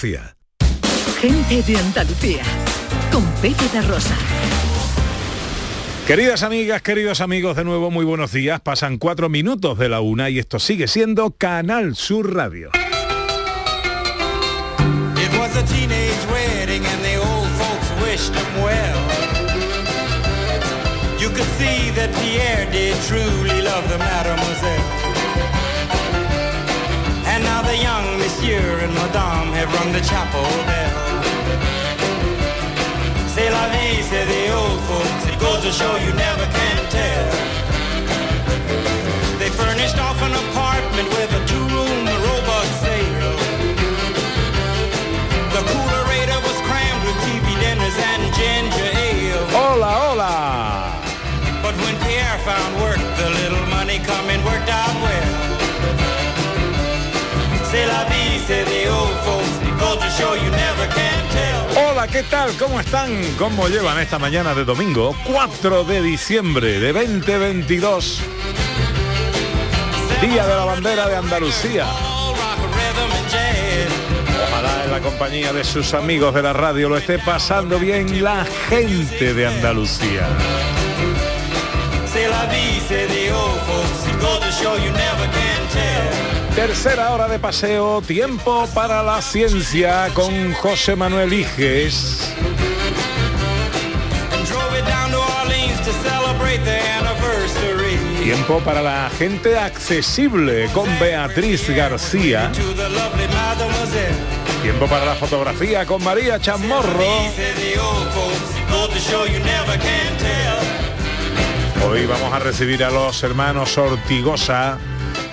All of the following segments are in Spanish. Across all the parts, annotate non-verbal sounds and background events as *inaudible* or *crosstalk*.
Gente de Andalucía, con Pepe de Rosa. Queridas amigas, queridos amigos, de nuevo muy buenos días. Pasan cuatro minutos de la una y esto sigue siendo Canal Sur Radio. It was a teenage wedding and the old folks wished him well. You could see that Pierre did truly love the mademoiselle. And now the young monsieur and madame have rung the chapel bell. C'est la vie, say the old folks. It goes to show you never can tell. They furnished off an apartment with a two-room robot sale. The coolerator was crammed with TV dinners and ginger ale. Hola, hola. But when Pierre found work, Hola, ¿qué tal? ¿Cómo están? ¿Cómo llevan esta mañana de domingo? 4 de diciembre de 2022. Día de la bandera de Andalucía. Ojalá en la compañía de sus amigos de la radio lo esté pasando bien la gente de Andalucía. Tercera hora de paseo, tiempo para la ciencia con José Manuel Iges. Tiempo para la gente accesible con Beatriz García. Tiempo para la fotografía con María Chamorro. Hoy vamos a recibir a los hermanos Ortigosa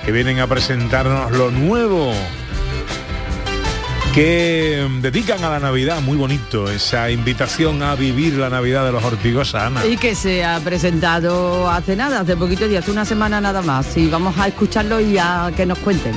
que vienen a presentarnos lo nuevo que dedican a la Navidad, muy bonito, esa invitación a vivir la Navidad de los Ortigosa, Ana. Y que se ha presentado hace nada, hace poquito y hace una semana nada más. Y vamos a escucharlo y a que nos cuenten.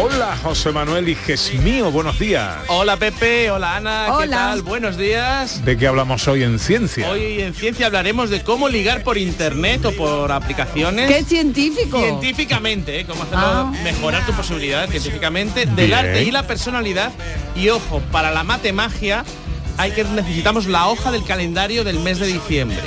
Hola, José Manuel Iges mío, buenos días. Hola Pepe, hola Ana, ¿qué Hola. tal? Buenos días. ¿De qué hablamos hoy en ciencia? Hoy en Ciencia hablaremos de cómo ligar por internet o por aplicaciones. ¡Qué científico! Científicamente, ¿eh? cómo hacerlo, Ah. mejorar tu posibilidad científicamente del Bien. arte y la personalidad. Y ojo, para la matemagia hay que necesitamos la hoja del calendario del mes de diciembre.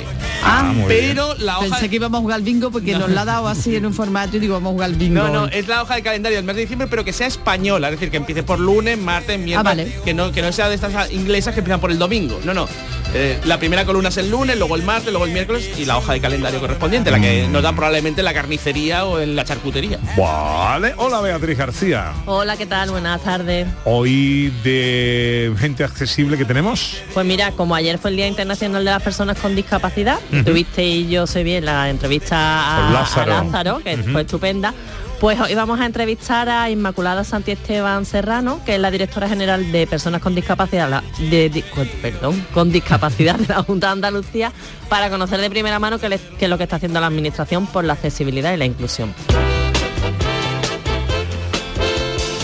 Ah, muy Pero la hoja Pensé que íbamos a jugar al bingo porque nos la ha dado así en un formato y digo, vamos a jugar al bingo. No, no, es la hoja del calendario del mes de diciembre, pero que sea española, es decir, que empiece por lunes, martes, miércoles, Ah, vale. que no que no sea de estas inglesas que empiezan por el domingo. No, no. Eh, la primera columna es el lunes, luego el martes, luego el miércoles y la hoja de calendario correspondiente, la que nos dan probablemente en la carnicería o en la charcutería. Vale, hola Beatriz García. Hola, ¿qué tal? Buenas tardes. Hoy de gente accesible que tenemos. Pues mira, como ayer fue el Día Internacional de las Personas con Discapacidad, tuviste y yo sé bien la entrevista a Lázaro. a Lázaro, que fue estupenda. Pues hoy vamos a entrevistar a Inmaculada Santi Esteban Serrano, que es la directora general de Personas con Discapacidad, de, perdón, con discapacidad de la Junta de Andalucía, para conocer de primera mano qué es lo que está haciendo la administración por la accesibilidad y la inclusión.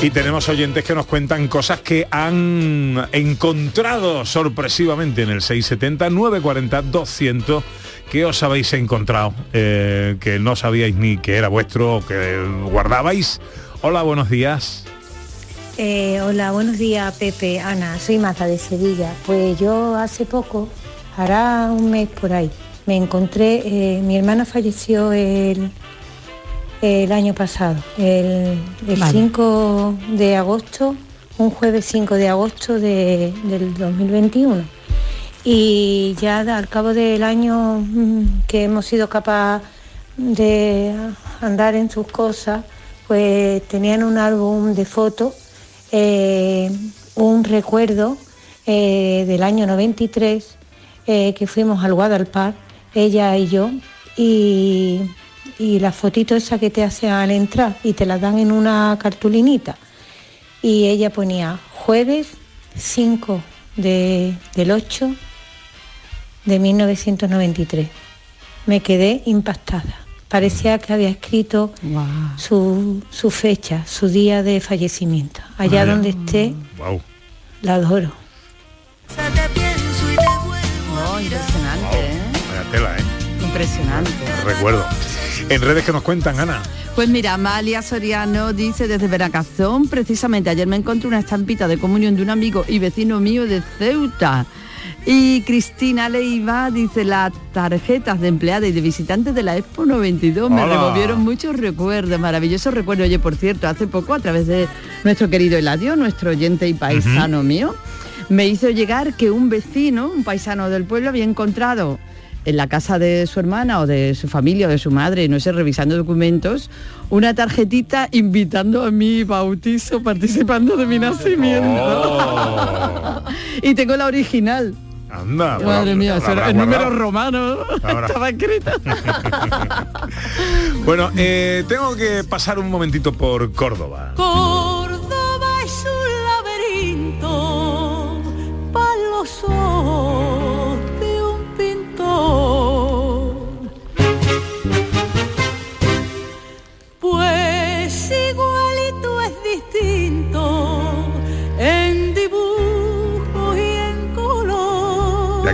Y tenemos oyentes que nos cuentan cosas que han encontrado sorpresivamente en el 670 940 200 que os habéis encontrado, eh, que no sabíais ni que era vuestro que guardabais. Hola, buenos días. Eh, hola, buenos días Pepe, Ana, soy Maza de Sevilla. Pues yo hace poco, hará un mes por ahí, me encontré, eh, mi hermana falleció el, el año pasado, el, el Vale. 5 de agosto, un jueves 5 de agosto de- del 2021. Y ya al cabo del año mm, que hemos sido capaces de andar en sus cosas, pues tenían un álbum de fotos, eh, un recuerdo eh, del año 93 eh, que fuimos al Guadalpar, ella y yo, y, y las fotitos esas que te hacen al entrar y te las dan en una cartulinita. Y ella ponía jueves 5 de- del 8 de 1993. Me quedé impactada. Parecía que había escrito su, su fecha, su día de fallecimiento. Allá donde esté, Wow. la adoro. Oh, impresionante, ¿eh? Vaya tela, ¿eh? Impresionante. Recuerdo. En redes que nos cuentan, Ana. Pues mira, Amalia Soriano dice desde Veracazón, precisamente ayer me encontré una estampita de comunión de un amigo y vecino mío de Ceuta. Y Cristina Leiva dice, las tarjetas de empleada y de visitantes de la Expo 92 me Hola. removieron muchos recuerdos, maravillosos recuerdos. Oye, por cierto, hace poco a través de nuestro querido Eladio, nuestro oyente y paisano mío, me hizo llegar que un vecino, un paisano del pueblo, había encontrado en la casa de su hermana o de su familia o de su madre, no sé, revisando documentos, una tarjetita invitando a mi bautizo, participando de mi nacimiento. Oh. *laughs* y tengo la original. Anda. Madre mía, el número romano estaba escrito. *laughs* Bueno, eh, tengo que pasar un momentito por Córdoba. Córdoba es un laberinto para los ojos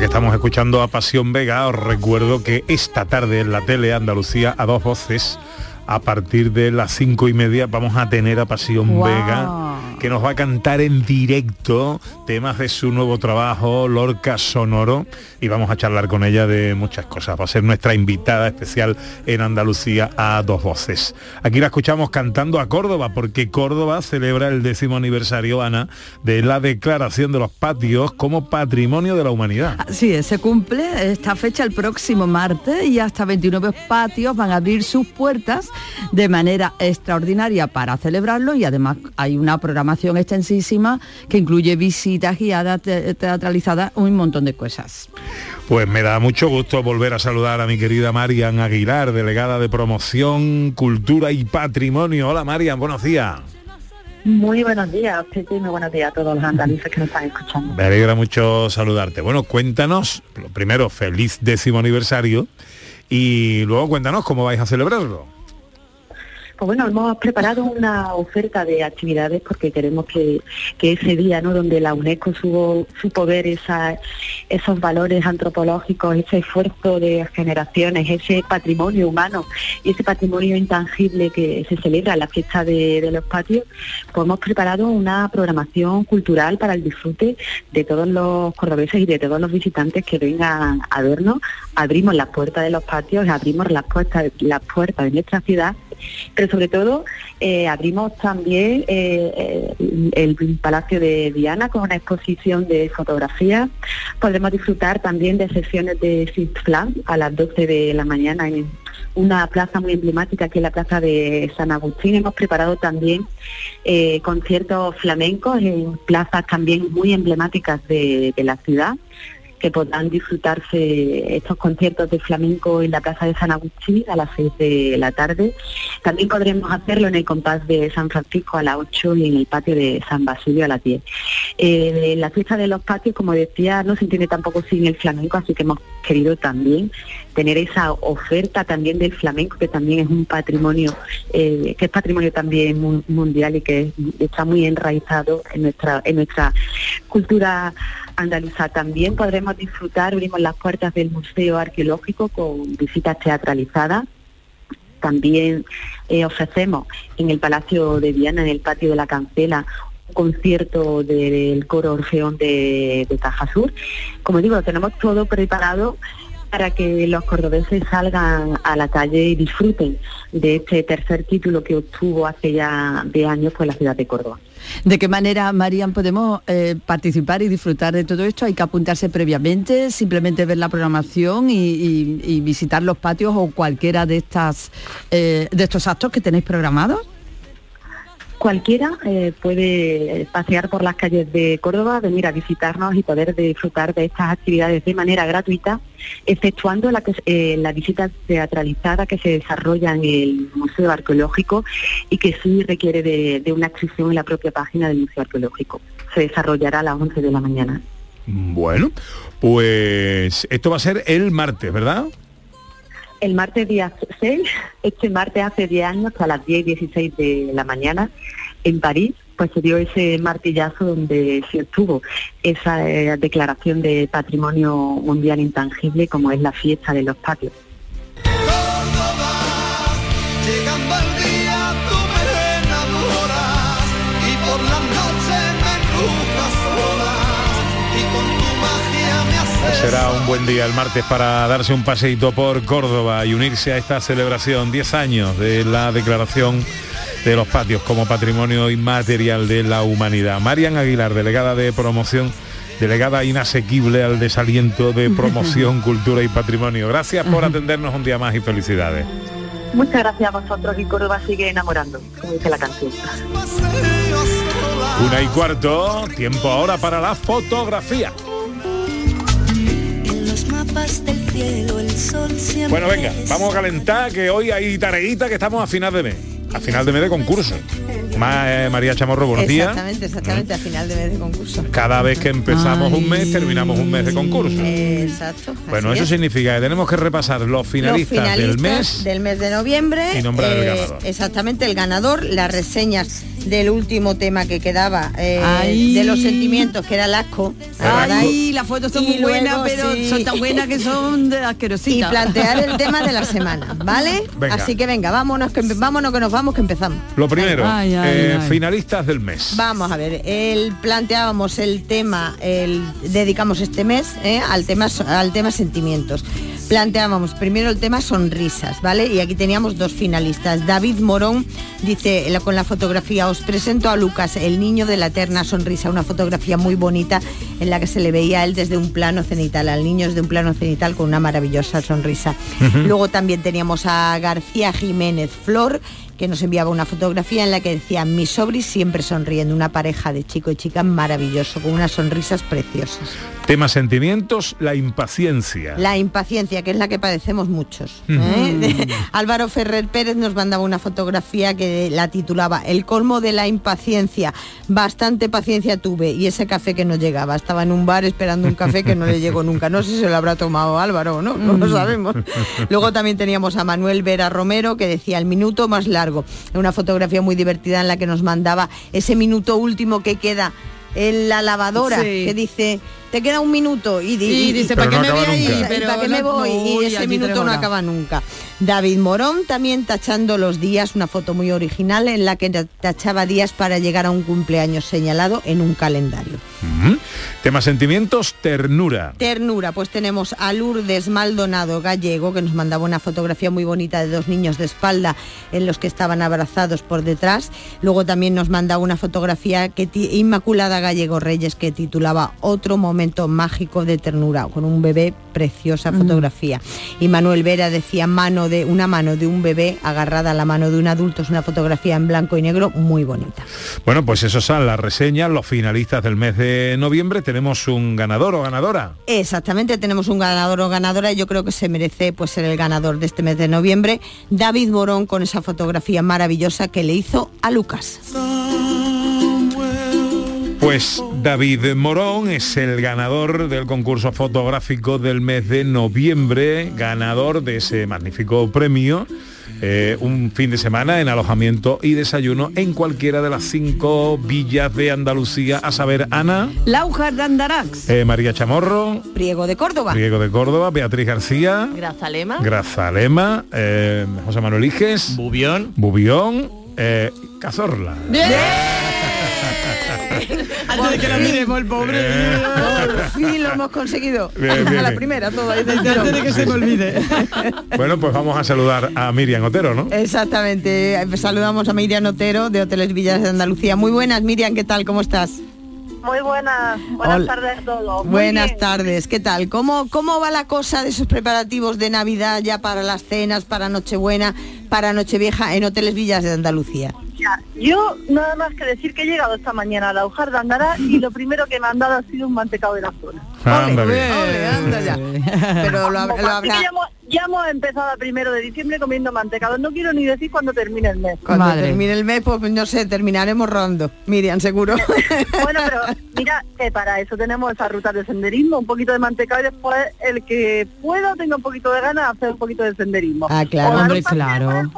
que estamos escuchando a Pasión Vega, os recuerdo que esta tarde en la tele Andalucía a dos voces, a partir de las cinco y media, vamos a tener a Pasión. Vega, que nos va a cantar en directo temas de su nuevo trabajo, Lorca Sonoro, y vamos a charlar con ella de muchas cosas. Va a ser nuestra invitada especial en Andalucía a dos voces. Aquí la escuchamos cantando a Córdoba, porque Córdoba celebra el décimo aniversario, Ana, de la declaración de los patios como patrimonio de la humanidad. Así se cumple esta fecha el próximo martes y hasta 29 patios van a abrir sus puertas de manera extraordinaria para celebrarlo y además hay una programación extensísima que incluye visitas guiadas, te- teatralizadas, un montón de cosas. Pues me da mucho gusto volver a saludar a mi querida Marian Aguilar, delegada de Promoción, Cultura y Patrimonio. Hola Marian, buenos días. Muy buenos días, Pepe, muy buenos días a todos los andaluces que nos están escuchando. Me alegra mucho saludarte. Bueno, cuéntanos, lo primero, feliz décimo aniversario y luego cuéntanos cómo vais a celebrarlo. Pues bueno, hemos preparado una oferta de actividades porque queremos que, que ese día, ¿no? Donde la UNESCO supo, supo ver esa- esos valores antropológicos, ese esfuerzo de generaciones, ese patrimonio humano y ese patrimonio intangible que se celebra en la fiesta de, de los patios, pues hemos preparado una programación cultural para el disfrute de todos los cordobeses y de todos los visitantes que vengan a vernos. Abrimos las puertas de los patios, abrimos las puertas, las puertas de nuestra ciudad pero sobre todo eh, abrimos también eh, el Palacio de Diana con una exposición de fotografía. Podremos disfrutar también de sesiones de Six a las 12 de la mañana en una plaza muy emblemática que es la plaza de San Agustín. Hemos preparado también eh, conciertos flamencos en plazas también muy emblemáticas de la ciudad que podrán disfrutarse estos conciertos de flamenco en la Plaza de San Agustín a las 6 de la tarde. También podremos hacerlo en el compás de San Francisco a las 8 y en el patio de San Basilio a las 10. Eh, la fiesta de los patios, como decía, no se entiende tampoco sin el flamenco, así que hemos querido también tener esa oferta también del flamenco, que también es un patrimonio, eh, que es patrimonio también mu- mundial y que está muy enraizado en nuestra, en nuestra cultura andaluza. También podremos disfrutar, abrimos las puertas del Museo Arqueológico con visitas teatralizadas. También eh, ofrecemos en el Palacio de Viana, en el patio de la Cancela, un concierto del coro Orfeón de, de Caja Sur. Como digo, tenemos todo preparado para que los cordobeses salgan a la calle y disfruten de este tercer título que obtuvo hace ya 10 años pues la ciudad de Córdoba. ¿De qué manera, Marian, podemos eh, participar y disfrutar de todo esto? ¿Hay que apuntarse previamente, simplemente ver la programación y visitar los patios o cualquiera de, estas, eh, de estos actos que tenéis programados? Cualquiera eh, puede pasear por las calles de Córdoba, venir a visitarnos y poder disfrutar de estas actividades de manera gratuita, exceptuando la, eh, visita teatralizada que se desarrolla en el Museo Arqueológico y que sí requiere de, de una inscripción en la propia página del Museo Arqueológico. Se desarrollará a las 11 de la mañana. Bueno, pues esto va a ser el martes, ¿verdad? El martes día 6, este martes hace 10 años, a las 10 y 16 de la mañana, en París, pues se dio ese martillazo donde se obtuvo esa eh, declaración de patrimonio mundial intangible como es la fiesta de los patios. Será un buen día el martes para darse un paseíto por Córdoba y unirse a esta celebración 10 años de la declaración de los patios como patrimonio inmaterial de la humanidad. Marian Aguilar, delegada de promoción, delegada inasequible al desaliento de promoción, *laughs* cultura y patrimonio. Gracias por atendernos un día más y felicidades. Muchas gracias a vosotros y Córdoba sigue enamorando, como dice la canción. Una y cuarto, tiempo ahora para la fotografía. Cielo el sol siempre Bueno, venga, vamos a calentar que hoy hay tareita que estamos a final de mes. A final de mes de concurso. Ma- eh, María Chamorro, buenos días. Exactamente, exactamente, a final de mes de concurso. Cada vez que empezamos un mes, terminamos un mes de concurso. Exacto. Bueno, eso es. significa que tenemos que repasar los Los finalistas, del mes. del mes de noviembre. eh, y nombrar el ganador. Exactamente, el ganador, las reseñas del último tema que quedaba, eh, Ay. de los sentimientos, que era el asco. Ay, las fotos son Y muy buenas, luego, pero sí. son tan buenas que son de Y asquerositas. plantear el tema de la semana, ¿vale? Venga. Así que venga, vámonos que, vámonos que nos vamos, que empezamos. Lo primero, Ay, ay, eh, ay. finalistas del mes. Vamos a ver, el, planteábamos el tema, el, dedicamos este mes eh, al, tema, al tema sentimientos. Planteábamos primero el tema sonrisas, ¿vale? Y aquí teníamos dos finalistas. David Morón dice con la fotografía, os presento a Lucas, el niño de la eterna sonrisa, una fotografía muy bonita en la que se le veía a él desde un plano cenital, al niño desde un plano cenital con una maravillosa sonrisa. Luego también teníamos a García Jiménez Flor, que nos enviaba una fotografía en la que decía mis sobris siempre sonriendo, una pareja de chico y chica maravilloso, con unas sonrisas preciosas. Tema sentimientos, la impaciencia. La impaciencia, que es la que padecemos muchos. ¿eh? *laughs* Álvaro Ferrer Pérez nos mandaba una fotografía que la titulaba El colmo de la impaciencia. Bastante paciencia tuve y ese café que no llegaba. Estaba en un bar esperando un café que no le llegó nunca. No sé si se lo habrá tomado Álvaro o no, no lo sabemos. Luego también teníamos a Manuel Vera Romero que decía el minuto más largo. Una fotografía muy divertida en la que nos mandaba ese minuto último que queda en la lavadora, Sí. que dice, te queda un minuto y, di- Y dice, ¿para qué no me voy ahí? ¿para qué me voy? y ese minuto no acaba nunca. David Morón también tachando los días, una foto muy original en la que tachaba días para llegar a un cumpleaños señalado en un calendario. Ujú. Tema sentimientos, ternura. Ternura, pues tenemos a Lourdes Maldonado Gallego, que nos mandaba una fotografía muy bonita de dos niños de espalda en los que estaban abrazados por detrás. Luego también nos mandaba una fotografía que Inmaculada Gallego Reyes que titulaba Otro momento mágico de ternura, con un bebé, preciosa fotografía. Y Manuel Vera decía mano de una mano de un bebé agarrada a la mano de un adulto, es una fotografía en blanco y negro muy bonita. Bueno, pues esos son las reseñas, los finalistas del mes de noviembre. Tenemos un ganador o ganadora. Exactamente, tenemos un ganador o ganadora y yo creo que se merece pues ser el ganador de este mes de noviembre, David Morón con esa fotografía maravillosa que le hizo a Lucas. Pues David Morón es el ganador del concurso fotográfico del mes de noviembre, ganador de ese magnífico premio. eh, un fin de semana en alojamiento y desayuno en cualquiera de las cinco villas de Andalucía, a saber, Ana, Laujar de Andarax. eh, María Chamorro, Priego de Córdoba. Riego de Córdoba, Beatriz García, Grazalema. Grazalema, eh, José Manuel Iges, Bubión. Bubión, eh, Cazorla. Antes de que lo miremos el pobre. Por fin lo hemos conseguido. Bien, bien, a la bien. primera todo ahí del Antes de que se me olvide. *laughs* Bueno, pues vamos a saludar a Miriam Otero, ¿no? Exactamente. Saludamos a Miriam Otero de Hoteles Villas de Andalucía. Muy buenas, Miriam, ¿qué tal? ¿Cómo estás? Muy buenas, buenas Hola. tardes a todos. Muy Buenas bien. tardes, ¿qué tal? ¿Cómo, ¿Cómo va la cosa de esos preparativos de Navidad ya para las cenas, para Nochebuena, para Nochevieja en Hoteles Villas de Andalucía? Yo nada más que decir que he llegado esta mañana a la Ujar de Andara y lo primero que me han dado ha sido un mantecado de la zona. Anda bien. Ole, anda ya. Pero lo, hab- lo Así habrá... que ya, hemos, ya hemos empezado a primero de diciembre comiendo mantecado. No quiero ni decir cuándo termine el mes. Cuando Madre. termine el mes, pues no sé, terminaremos rodando. Miriam, seguro. *laughs* Bueno, pero mira, que para eso tenemos esas rutas de senderismo, un poquito de mantecado y después el que pueda o tenga un poquito de ganas hacer un poquito de senderismo. Ah, claro. Hombre, claro.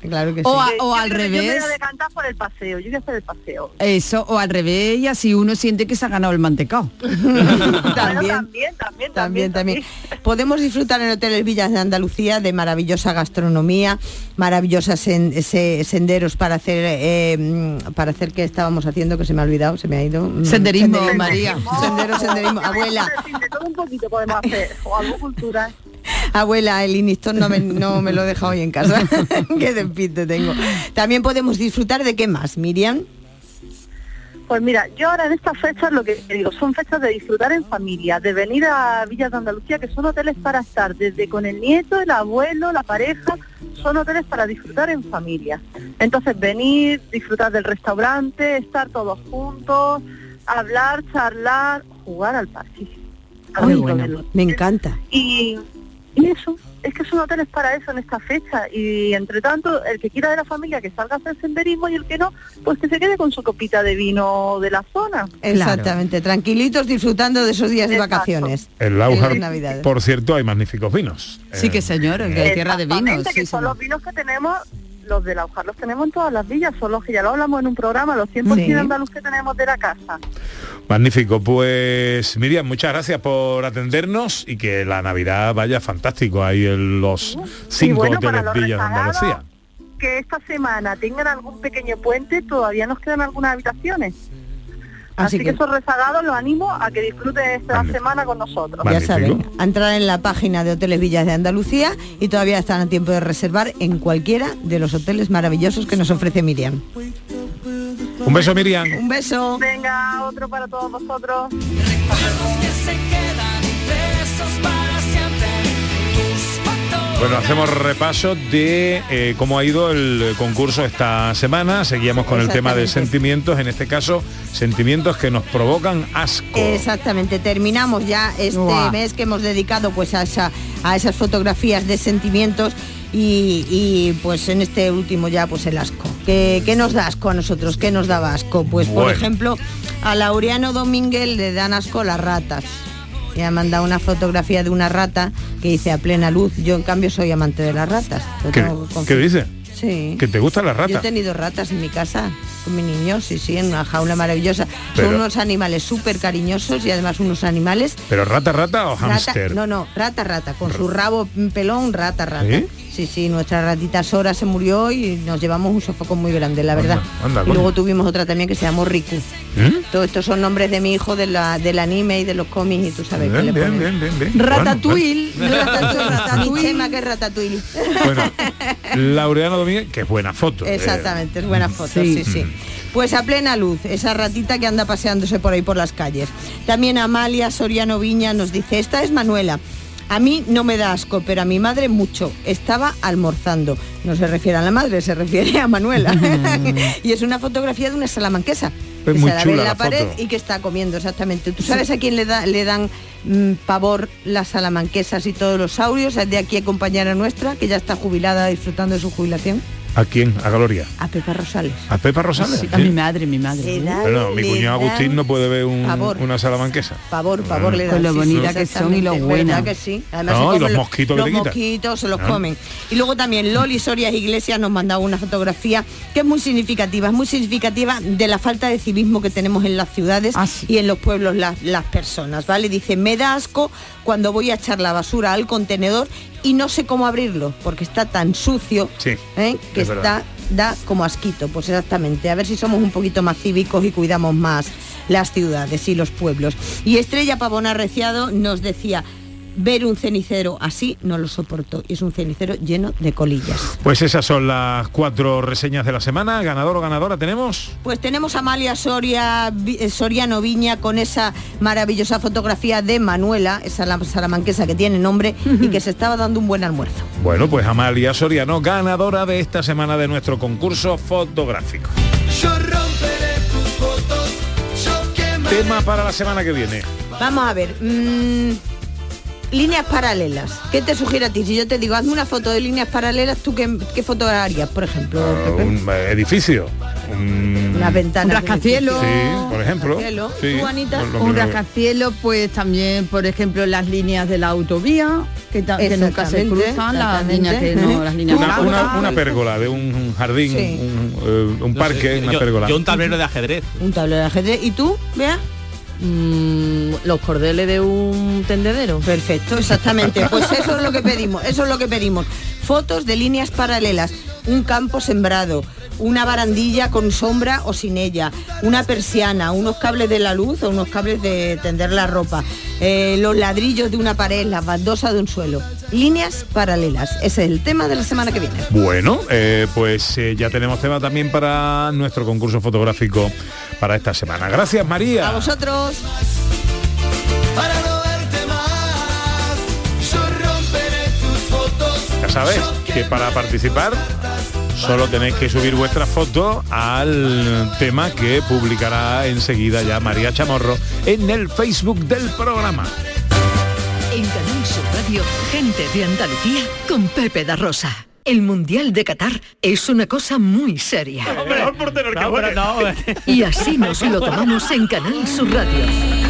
Claro que sí. O, a- o al que Yo me voy revés. a decantar por el paseo, yo voy a hacer el paseo. Eso, o al revés, y así uno siente que se ha ganado el mantecao. *laughs* Bueno, también. también, también, También, también. Podemos disfrutar en hoteles Villas de Andalucía de maravillosa gastronomía, maravillosas sen- se- senderos para hacer, eh, para hacer que estábamos haciendo, que se me ha olvidado, se me ha ido. Mm, Senderismo, senderismo. María. Sendero, senderismo. *laughs* Me Abuela, gusta decir, De todo un poquito podemos hacer, o algo cultural. Abuela, el Inistón no me, no me lo deja hoy en casa. *laughs* Qué despiste tengo. También podemos disfrutar de qué más, Miriam. Pues mira, yo ahora en estas fechas lo que te digo, son fechas de disfrutar en familia, de venir a Villas de Andalucía, que son hoteles para estar desde con el nieto, el abuelo, la pareja, son hoteles para disfrutar en familia. Entonces venir, disfrutar del restaurante, estar todos juntos, hablar, charlar, jugar al parque. Ay, me encanta. Y, y eso, es que son hoteles para eso en esta fecha. Y entre tanto, el que quiera de la familia que salga a hacer senderismo y el que no, pues que se quede con su copita de vino de la zona. Exactamente, tranquilitos disfrutando de esos días de Exacto. vacaciones. En Laujar, En por cierto, hay magníficos vinos. Sí Eh, que señor, que hay tierra de vinos. Que sí, son señor. los vinos que tenemos, los de la Laujar los tenemos en todas las villas, son los que ya lo hablamos en un programa, los 100% Sí. andaluz que tenemos de la casa. Magnífico, pues Miriam, muchas gracias por atendernos y que la Navidad vaya fantástico ahí en los cinco bueno, hoteles Villas de Andalucía. Que esta semana tengan algún pequeño puente, todavía nos quedan algunas habitaciones. Así Así, que, que- esos rezagados los animo a que disfruten esta Magnífico. semana con nosotros. Ya saben, a entrar en la página de Hoteles Villas de Andalucía y todavía están a tiempo de reservar en cualquiera de los hoteles maravillosos que nos ofrece Miriam. Un beso Miriam. Un beso. Venga, otro para todos vosotros. Bueno, hacemos repaso de eh, cómo ha ido el concurso esta semana. Seguíamos con el tema de sentimientos, en este caso, sentimientos que nos provocan asco. Exactamente, terminamos ya este mes que hemos dedicado pues a, esa- a esas fotografías de sentimientos y, y, pues en este último ya pues el asco. ¿Qué, qué nos da asco a nosotros? ¿Qué nos daba asco? Pues por Bueno. ejemplo a Laureano Domínguez le dan asco las ratas. Me ha mandado una fotografía de una rata que dice a plena luz. Yo en cambio soy amante de las ratas. ¿Qué, qué dice? Sí. ¿Que te gustan las Yo he ratas? tenido ratas en mi casa con mi niño, sí, sí, en una jaula maravillosa. Pero- Son unos animales súper cariñosos y además unos animales... ¿Pero rata, rata o hámster? no, no, rata, rata, con su rabo pelón, rata, rata. ¿Sí? Sí, sí, nuestra ratita Sora se murió y nos llevamos un sofocón muy grande, la verdad. Anda, anda, y coño. luego tuvimos otra también que se llamó Riku. ¿Mm? Todos estos son nombres de mi hijo de la, del anime y de los cómics y tú sabes que Bien, le bien, bien, bien, bien. Ratatouille, Bueno, Ratatouille, *laughs* Ratatouille. Que es Ratatouille. Bueno, Laureano Domínguez, que es buena foto. eh. Exactamente, es buena foto, sí. Sí. sí, Pues a plena luz, esa ratita que anda paseándose por ahí por las calles. También Amalia Soriano Viña nos dice, esta es Manuela. A mí no me da asco, pero a mi madre mucho. Estaba almorzando. No se refiere a la madre, se refiere a Manuela. *laughs* *laughs* y es una fotografía de una salamanquesa. Es que muy se la ve en la la pared foto. y que está comiendo, exactamente. ¿Tú sabes a quién le, da, le dan mm, pavor las salamanquesas y todos los saurios? Es de aquí compañera nuestra, que ya está jubilada disfrutando de su jubilación. ¿A quién? A Gloria. A Pepa Rosales. ¿A Pepa Rosales? Sí, a mi madre, mi madre. Bueno, mi cuñado Agustín no puede ver un- pavor. una salamanquesa. Pavor, pavor le da. Lo bonita que son y lo buena. ¿Verdad que sí? Además No, se y los mosquitos que los mosquitos se los Ah. comen. Y luego también Loli Sorias Iglesias nos mandaba una fotografía que es muy significativa, es muy significativa de la falta de civismo que tenemos en las ciudades Ah, sí. y en los pueblos las, las personas, ¿vale? Dice, me da asco cuando voy a echar la basura al contenedor y no sé cómo abrirlo, porque está tan sucio Sí, ¿eh? que es verdad. está da como asquito, pues exactamente. A ver si somos un poquito más cívicos y cuidamos más las ciudades y los pueblos. Y Estrella Pavona Reciado nos decía, ver un cenicero así no lo soporto. Y es un cenicero lleno de colillas. Pues esas son las cuatro reseñas de la semana. ¿Ganador o ganadora tenemos? Pues tenemos a Amalia Soria, eh, Soriano Viña con esa maravillosa fotografía de Manuela, esa la- salamanquesa que tiene nombre y que se estaba dando un buen almuerzo. Bueno, pues Amalia Soriano, ganadora de esta semana de nuestro concurso fotográfico. Yo romperé tus fotos, yo Tema para la semana que viene. Vamos a ver. mm, líneas paralelas. ¿Qué te sugiere a ti? Si yo te digo, hazme una foto de líneas paralelas, ¿tú qué, qué foto harías, por ejemplo? Ah, un eh, edificio. Un- Una ventana. Un rascacielos. Sí, por ejemplo. Rascacielos. Sí, ¿Tú, Anita? pues lo Un rascacielos, pues también, por ejemplo, las líneas de la autovía, que, ta- que nunca se cruzan, las líneas que no, las líneas Una, una, una pérgola de un jardín, Sí. un, eh, un No parque, sé, una yo, pérgola. yo un tablero de ajedrez. Un tablero de ajedrez. ¿Y tú, vea? Mm, los cordeles de un tendedero. Perfecto, exactamente. Pues eso es lo que pedimos, eso es lo que pedimos. Fotos de líneas paralelas, un campo sembrado, una barandilla con sombra o sin ella, una persiana, unos cables de la luz o unos cables de tender la ropa, eh, los ladrillos de una pared, las baldosas de un suelo. Líneas paralelas. Ese es el tema de la semana que viene. Bueno, eh, pues eh, ya tenemos tema también para nuestro concurso fotográfico para esta semana. Gracias, María. A vosotros. Sabéis que para participar solo tenéis que subir vuestra foto al tema que publicará enseguida ya María Chamorro en el Facebook del programa. En Canal Sur Radio, gente de Andalucía con Pepe da Rosa. El Mundial de Qatar es una cosa muy seria. No, pero no. Y así nos lo tomamos en Canal Sur Radio.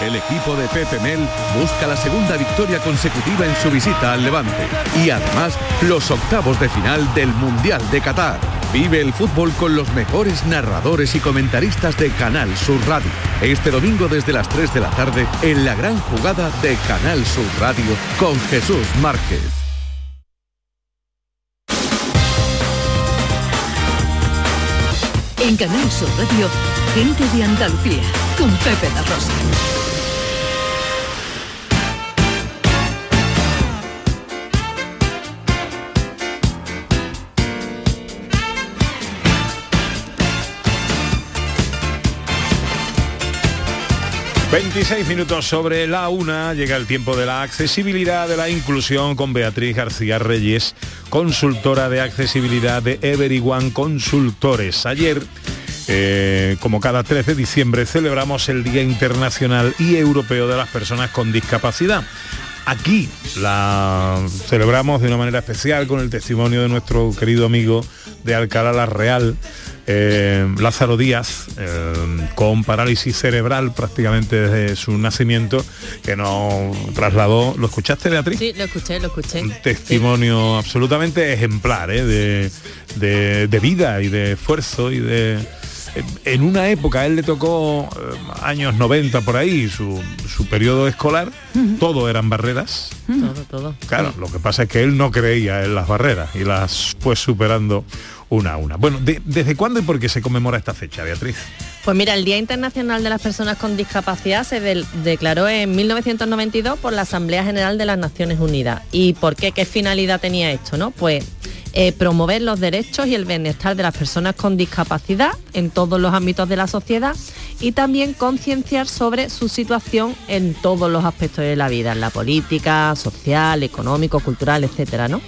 El equipo de Pepe Mel busca la segunda victoria consecutiva en su visita al Levante y además los octavos de final del Mundial de Qatar. Vive el fútbol con los mejores narradores y comentaristas de Canal Sur Radio. Este domingo desde las 3 de la tarde en la gran jugada de Canal Sur Radio con Jesús Márquez. En Canal Sur Radio, gente de Andalucía con Pepe Rosa. ...26 minutos sobre la una... ...llega el tiempo de la accesibilidad... ...de la inclusión con Beatriz García Reyes... ...consultora de accesibilidad de Everyone Consultores. Ayer... eh, como cada 3 de diciembre celebramos el Día Internacional y Europeo de las Personas con Discapacidad. Aquí la celebramos de una manera especial con el testimonio de nuestro querido amigo de Alcalá la Real, eh, Lázaro Díaz, eh, con parálisis cerebral prácticamente desde su nacimiento, que nos trasladó, ¿lo escuchaste Beatriz? Sí, lo escuché, lo escuché. Un testimonio absolutamente ejemplar ¿eh? de, de- de vida y de esfuerzo y de en una época a él le tocó eh, años 90 por ahí su, su periodo escolar todo eran barreras Todo, todo. claro lo que pasa es que él no creía en las barreras y las fue superando una a una bueno de- desde cuándo y por qué se conmemora esta fecha Beatriz Pues mira, el Día Internacional de las Personas con Discapacidad se del- declaró en 1992 por la Asamblea General de las Naciones Unidas. ¿Y por qué? ¿Qué finalidad tenía esto? No? Pues eh, promover los derechos y el bienestar de las personas con discapacidad en todos los ámbitos de la sociedad y también concienciar sobre su situación en todos los aspectos de la vida, en la política, social, económico, cultural, etcétera, ¿no?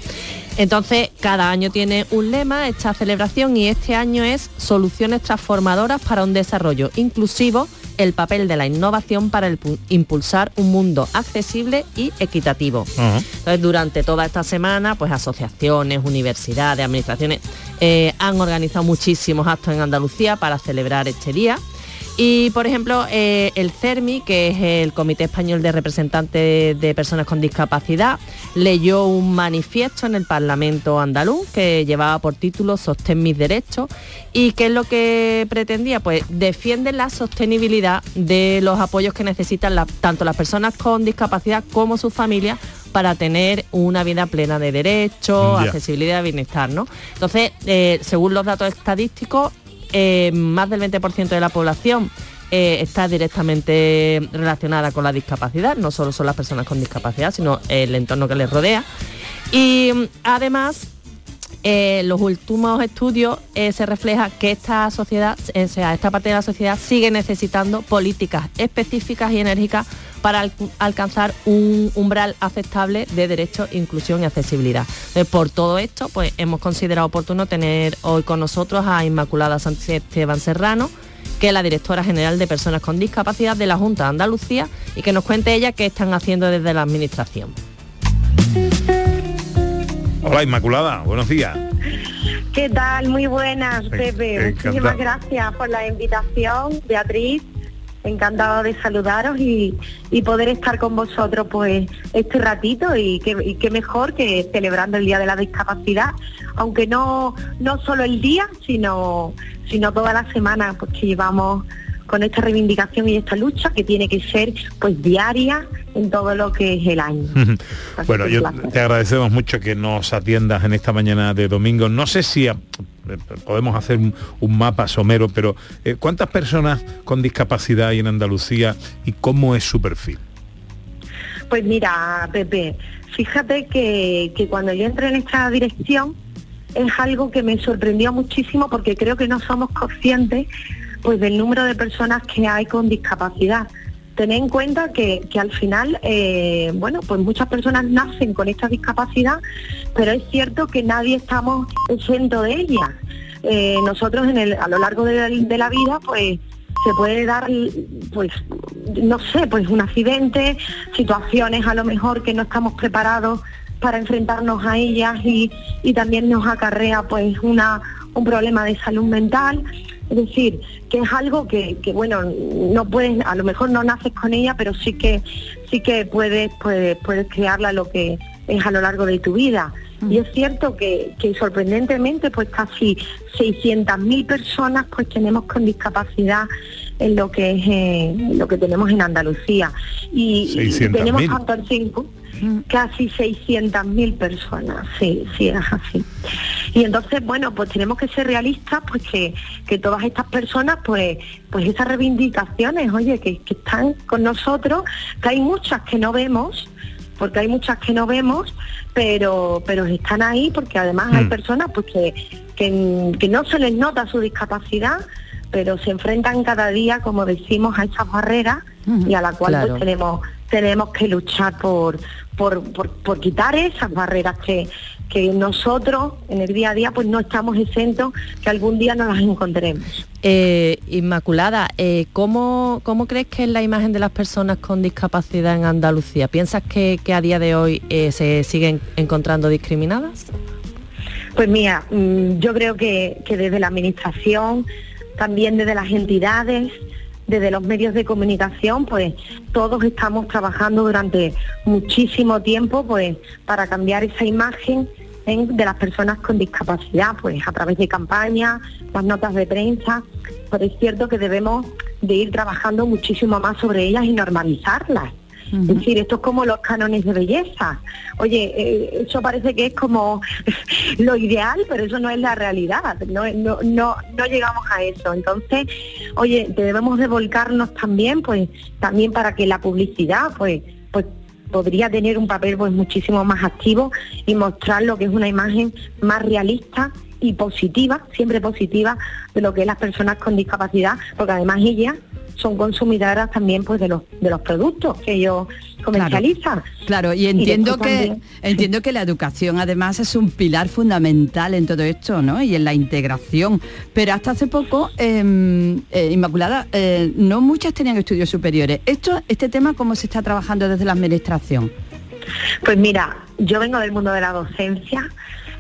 Entonces, cada año tiene un lema esta celebración y este año es Soluciones transformadoras para un desarrollo inclusivo, el papel de la innovación para el impulsar un mundo accesible y equitativo. Entonces, durante toda esta semana, pues asociaciones, universidades, administraciones eh, han organizado muchísimos actos en Andalucía para celebrar este día. Y, por ejemplo, eh, el CERMI, que es el Comité Español de Representantes de Personas con Discapacidad, leyó un manifiesto en el Parlamento andaluz que llevaba por título Sostén mis derechos y qué es lo que pretendía, pues defiende la sostenibilidad de los apoyos que necesitan la- tanto las personas con discapacidad como sus familias para tener una vida plena de derechos, Ya. accesibilidad bienestar, ¿no? Entonces, eh, según los datos estadísticos, eh, más del 20% de la población eh, está directamente relacionada con la discapacidad, no solo son las personas con discapacidad, sino el entorno que les rodea. Y mm, además, eh, los últimos estudios eh, se refleja que esta sociedad, o sea, esta parte de la sociedad sigue necesitando políticas específicas y enérgicas para al- alcanzar un umbral aceptable de derecho, inclusión y accesibilidad. Por todo esto, pues hemos considerado oportuno tener hoy con nosotros a Inmaculada Sánchez Esteban Serrano, que es la directora general de Personas con Discapacidad de la Junta de Andalucía, y que nos cuente ella qué están haciendo desde la Administración. Hola Inmaculada, buenos días. ¿Qué tal? Muy buenas, Pepe. encantado. Muchísimas gracias por la invitación, Beatriz. Encantado de saludaros y, y poder estar con vosotros pues este ratito y qué, y qué mejor que celebrando el Día de la Discapacidad, aunque no, no solo el día, sino, sino toda la semana pues, que llevamos con esta reivindicación y esta lucha que tiene que ser pues diaria en todo lo que es el año. Bueno, yo placer. te agradecemos mucho que nos atiendas en esta mañana de domingo. No sé si eh, podemos hacer un, un mapa somero, pero eh, ¿cuántas personas con discapacidad hay en Andalucía y cómo es su perfil? Pues mira, Pepe, fíjate que, que cuando yo entré en esta dirección es algo que me sorprendió muchísimo porque creo que no somos conscientes pues del número de personas que hay con discapacidad. Tened en cuenta que, que al final, eh, bueno, pues muchas personas nacen con esta discapacidad, pero es cierto que nadie estamos exento de ella. Eh, nosotros en el, a lo largo de la, de la vida, pues se puede dar, pues, no sé, pues un accidente, situaciones a lo mejor que no estamos preparados para enfrentarnos a ellas y, y también nos acarrea pues una, un problema de salud mental. Es decir, que es algo que, que, bueno, no puedes, a lo mejor no naces con ella, pero sí que sí que puedes, puedes, puedes crearla lo que es a lo largo de tu vida. Y es cierto que, que sorprendentemente pues casi 600.000 personas pues tenemos con discapacidad en lo que es eh, lo que tenemos en Andalucía. Y, y 600.000. tenemos tanto el 5 casi 600.000 personas, sí, sí, es así. Y entonces, bueno, pues tenemos que ser realistas, pues que, que todas estas personas, pues, pues esas reivindicaciones, oye, que, que están con nosotros, que hay muchas que no vemos, porque hay muchas que no vemos, pero, pero están ahí porque además hay Mm. personas pues que, que, que no se les nota su discapacidad, pero se enfrentan cada día, como decimos, a esas barreras y a la cual claro. pues tenemos tenemos que luchar por, por, por, por quitar esas barreras que, que nosotros en el día a día pues no estamos exentos que algún día nos las encontremos. Eh, Inmaculada, eh, ¿cómo, ¿cómo crees que es la imagen de las personas con discapacidad en Andalucía? ¿Piensas que, que a día de hoy eh, se siguen encontrando discriminadas? Pues mira, mm, yo creo que, que desde la administración, también desde las entidades, desde los medios de comunicación, pues todos estamos trabajando durante muchísimo tiempo pues para cambiar esa imagen ¿eh? de las personas con discapacidad, pues a través de campañas, las notas de prensa, pero es cierto que debemos de ir trabajando muchísimo más sobre ellas y normalizarlas. Es decir, esto es como los cánones de belleza. Oye, eh, eso parece que es como *laughs* lo ideal, pero eso no es la realidad. No, no, no, llegamos a eso. Entonces, oye, debemos de volcarnos también, pues, también para que la publicidad, pues, pues podría tener un papel pues muchísimo más activo y mostrar lo que es una imagen más realista y positiva, siempre positiva, de lo que es las personas con discapacidad, porque además ellas son consumidoras también pues de los de los productos que ellos comercializan. Claro, y Y entiendo que también- entiendo que la educación además es un pilar fundamental en todo esto, ¿no? Y en la integración. Pero hasta hace poco, eh, eh, Inmaculada, eh, no muchas tenían estudios superiores. Esto, este tema, ¿cómo se está trabajando desde la administración? Pues mira, yo vengo del mundo de la docencia,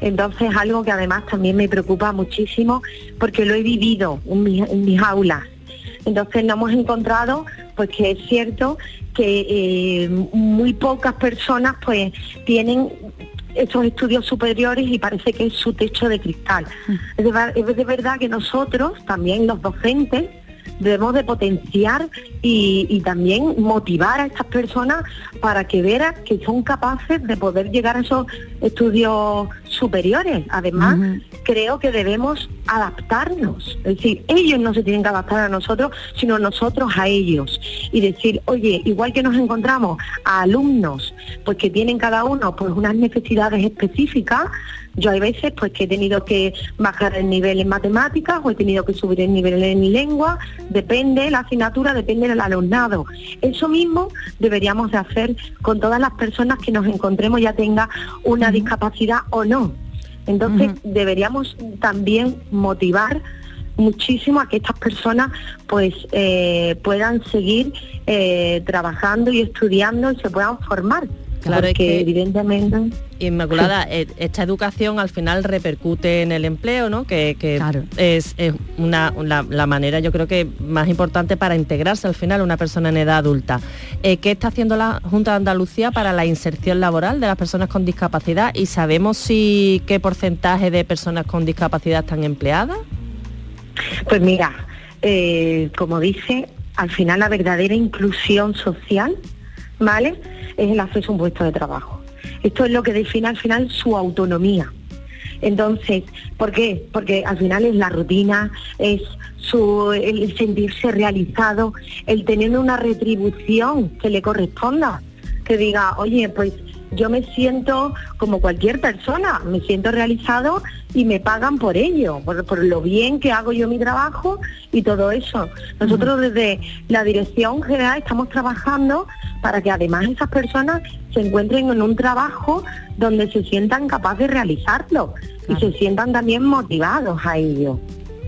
entonces algo que además también me preocupa muchísimo porque lo he vivido en mis, en mis aulas. Entonces nos hemos encontrado pues que es cierto que eh, muy pocas personas pues tienen esos estudios superiores y parece que es su techo de cristal. Es de, ver- es de verdad que nosotros, también los docentes, debemos de potenciar y, y también motivar a estas personas para que vean que son capaces de poder llegar a esos estudios superiores. Además, creo que debemos adaptarnos. Es decir, ellos no se tienen que adaptar a nosotros, sino nosotros a ellos. Y decir, oye, igual que nos encontramos a alumnos, pues que tienen cada uno pues unas necesidades específicas, yo hay veces pues que he tenido que bajar el nivel en matemáticas o he tenido que subir el nivel en lengua, depende la asignatura, depende del alumnado. Eso mismo deberíamos de hacer con todas las personas que nos encontremos, ya tenga una discapacidad o no. Entonces deberíamos también motivar muchísimo a que estas personas pues eh, puedan seguir eh, trabajando y estudiando y se puedan formar. Claro, es porque que- evidentemente Inmaculada, eh, esta educación al final repercute en el empleo, ¿no? Que, que es, es una, la, la manera, yo creo que más importante para integrarse al final una persona en edad adulta. Eh, ¿Qué está haciendo la Junta de Andalucía para la inserción laboral de las personas con discapacidad? ¿Y sabemos si qué porcentaje de personas con discapacidad están empleadas? Pues mira, eh, como dice, al final la verdadera inclusión social, ¿vale? Es el acceso a un puesto de trabajo. Esto es lo que define al final su autonomía. Entonces, ¿por qué? Porque al final es la rutina, es su, el sentirse realizado, el tener una retribución que le corresponda, que diga, oye, pues yo me siento como cualquier persona, me siento realizado y me pagan por ello, por, por lo bien que hago yo mi trabajo y todo eso. Nosotros desde la Dirección General estamos trabajando para que además esas personas se encuentren en un trabajo donde se sientan capaces de realizarlo y se sientan también motivados a ello.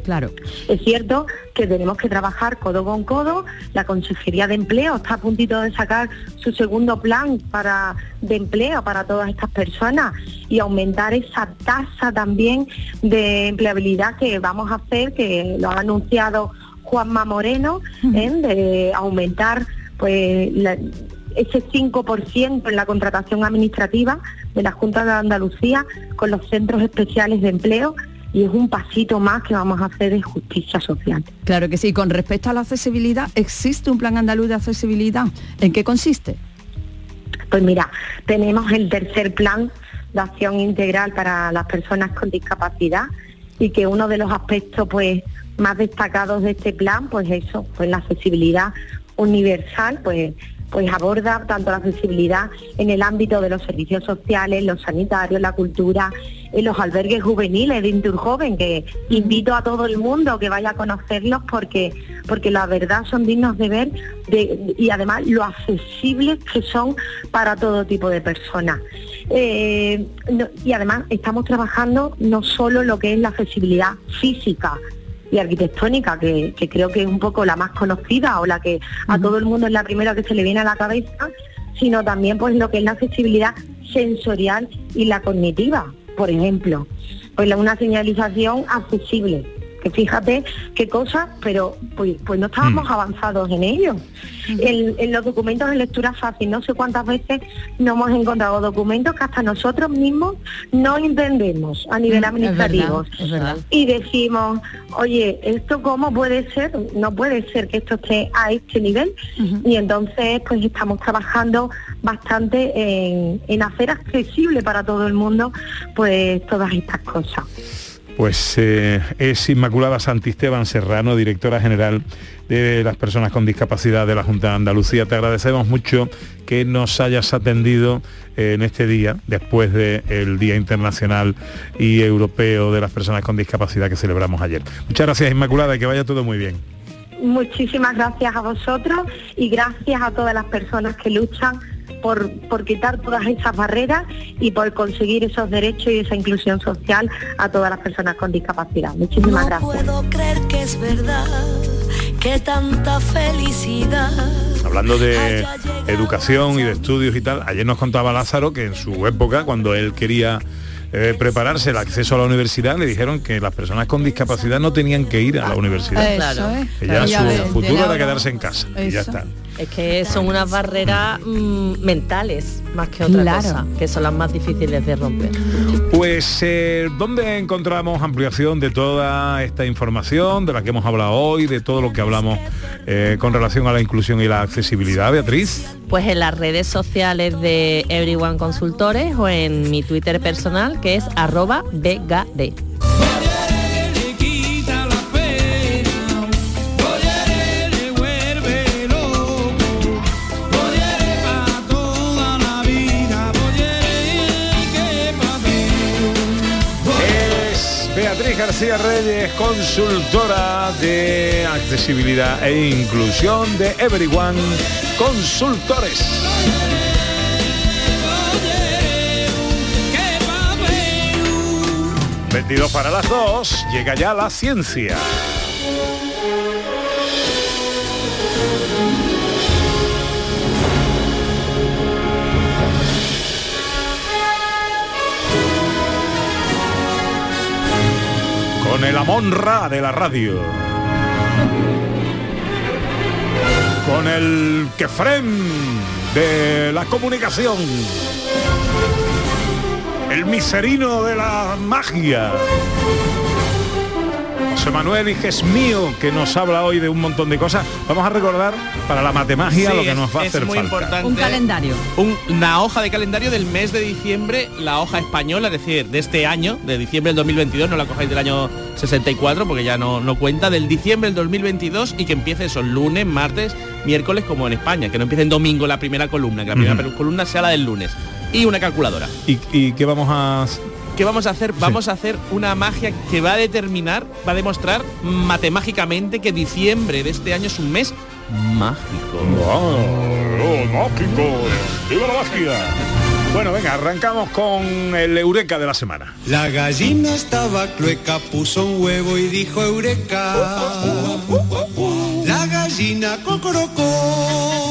Claro. Es cierto que tenemos que trabajar codo con codo. La Consejería de Empleo está a puntito de sacar su segundo plan para, de empleo para todas estas personas y aumentar esa tasa también de empleabilidad que vamos a hacer, que lo ha anunciado Juanma Moreno, ¿eh? de aumentar pues la- ese 5% en la contratación administrativa de la Junta de Andalucía con los centros especiales de empleo y es un pasito más que vamos a hacer de justicia social. Claro que sí. Con respecto a la accesibilidad, ¿existe un plan andaluz de accesibilidad? ¿En qué consiste? Pues mira, tenemos el tercer plan de acción integral para las personas con discapacidad y que uno de los aspectos pues más destacados de este plan, pues eso, pues la accesibilidad universal, pues pues aborda tanto la accesibilidad en el ámbito de los servicios sociales, los sanitarios, la cultura, en los albergues juveniles de Inturjoven, que invito a todo el mundo que vaya a conocerlos porque, porque la verdad son dignos de ver de- y además lo accesibles que son para todo tipo de personas. Eh, no- y además estamos trabajando no solo lo que es la accesibilidad física, y arquitectónica, que, que creo que es un poco la más conocida o la que a todo el mundo es la primera que se le viene a la cabeza, sino también pues lo que es la accesibilidad sensorial y la cognitiva, por ejemplo. Pues una señalización accesible, que fíjate qué cosas, pero pues, pues no estábamos avanzados en ello. En, en los documentos de lectura fácil, no sé cuántas veces no hemos encontrado documentos que hasta nosotros mismos no entendemos a nivel Mm, es administrativo. verdad, es verdad. Y decimos, oye, ¿esto cómo puede ser? No puede ser que esto esté a este nivel. Y entonces, pues estamos trabajando bastante en, en hacer accesible para todo el mundo, pues todas estas cosas. Pues eh, es Inmaculada Santisteban Serrano, directora general de las personas con discapacidad de la Junta de Andalucía. Te agradecemos mucho que nos hayas atendido eh, en este día, después del Día Internacional y Europeo de las Personas con Discapacidad que celebramos ayer. Muchas gracias Inmaculada y que vaya todo muy bien. Muchísimas gracias a vosotros y gracias a todas las personas que luchan por, por quitar todas esas barreras y por conseguir esos derechos y esa inclusión social a todas las personas con discapacidad. Muchísimas No gracias. puedo creer que es verdad que tanta felicidad. Hablando de educación y de estudios y tal, ayer nos contaba Lázaro que en su época, cuando él quería eh, prepararse el acceso a la universidad, le dijeron que las personas con discapacidad no tenían que ir a la universidad. Eso Claro. es. Que ya Ya su futuro era quedarse en casa. Y ya está. Es que son unas barreras mm, mentales más que otra Claro. cosa, que son las más difíciles de romper. Pues, eh, ¿dónde encontramos ampliación de toda esta información, de la que hemos hablado hoy, de todo lo que hablamos eh, con relación a la inclusión y la accesibilidad, Beatriz? Pues en las redes sociales de Everyone Consultores o en mi Twitter personal que es arroba BGD. García Reyes, consultora de accesibilidad e inclusión de Everyone Consultores. 22 para las 2, llega ya la ciencia. Con el Amon Ra de la radio. Con el Kefrem de la comunicación. El miserino de la magia. José Manuel Hijes mío, que nos habla hoy de un montón de cosas. Vamos a recordar para la matemagia Sí, lo que nos va a es hacer muy falta. importante. Un calendario. Un- una hoja de calendario del mes de diciembre, la hoja española, es decir, de este año, de diciembre del 2022, no la cojáis del año 64 porque ya no, no cuenta, del diciembre del 2022 y que empiece eso, lunes, martes, miércoles como en España, que no empiece en domingo la primera columna, que la primera columna sea la del lunes. Y una calculadora. ¿Y, y qué vamos a ¿Qué vamos a hacer? Vamos a hacer una magia que va a determinar, va a demostrar matemáticamente que diciembre de este año es un mes mágico. ¡Oh, mágico! ¡Viva la magia! Bueno, venga, arrancamos con el Eureka de la semana. La gallina estaba clueca, puso un huevo y dijo Eureka. *laughs* La gallina cocorocó.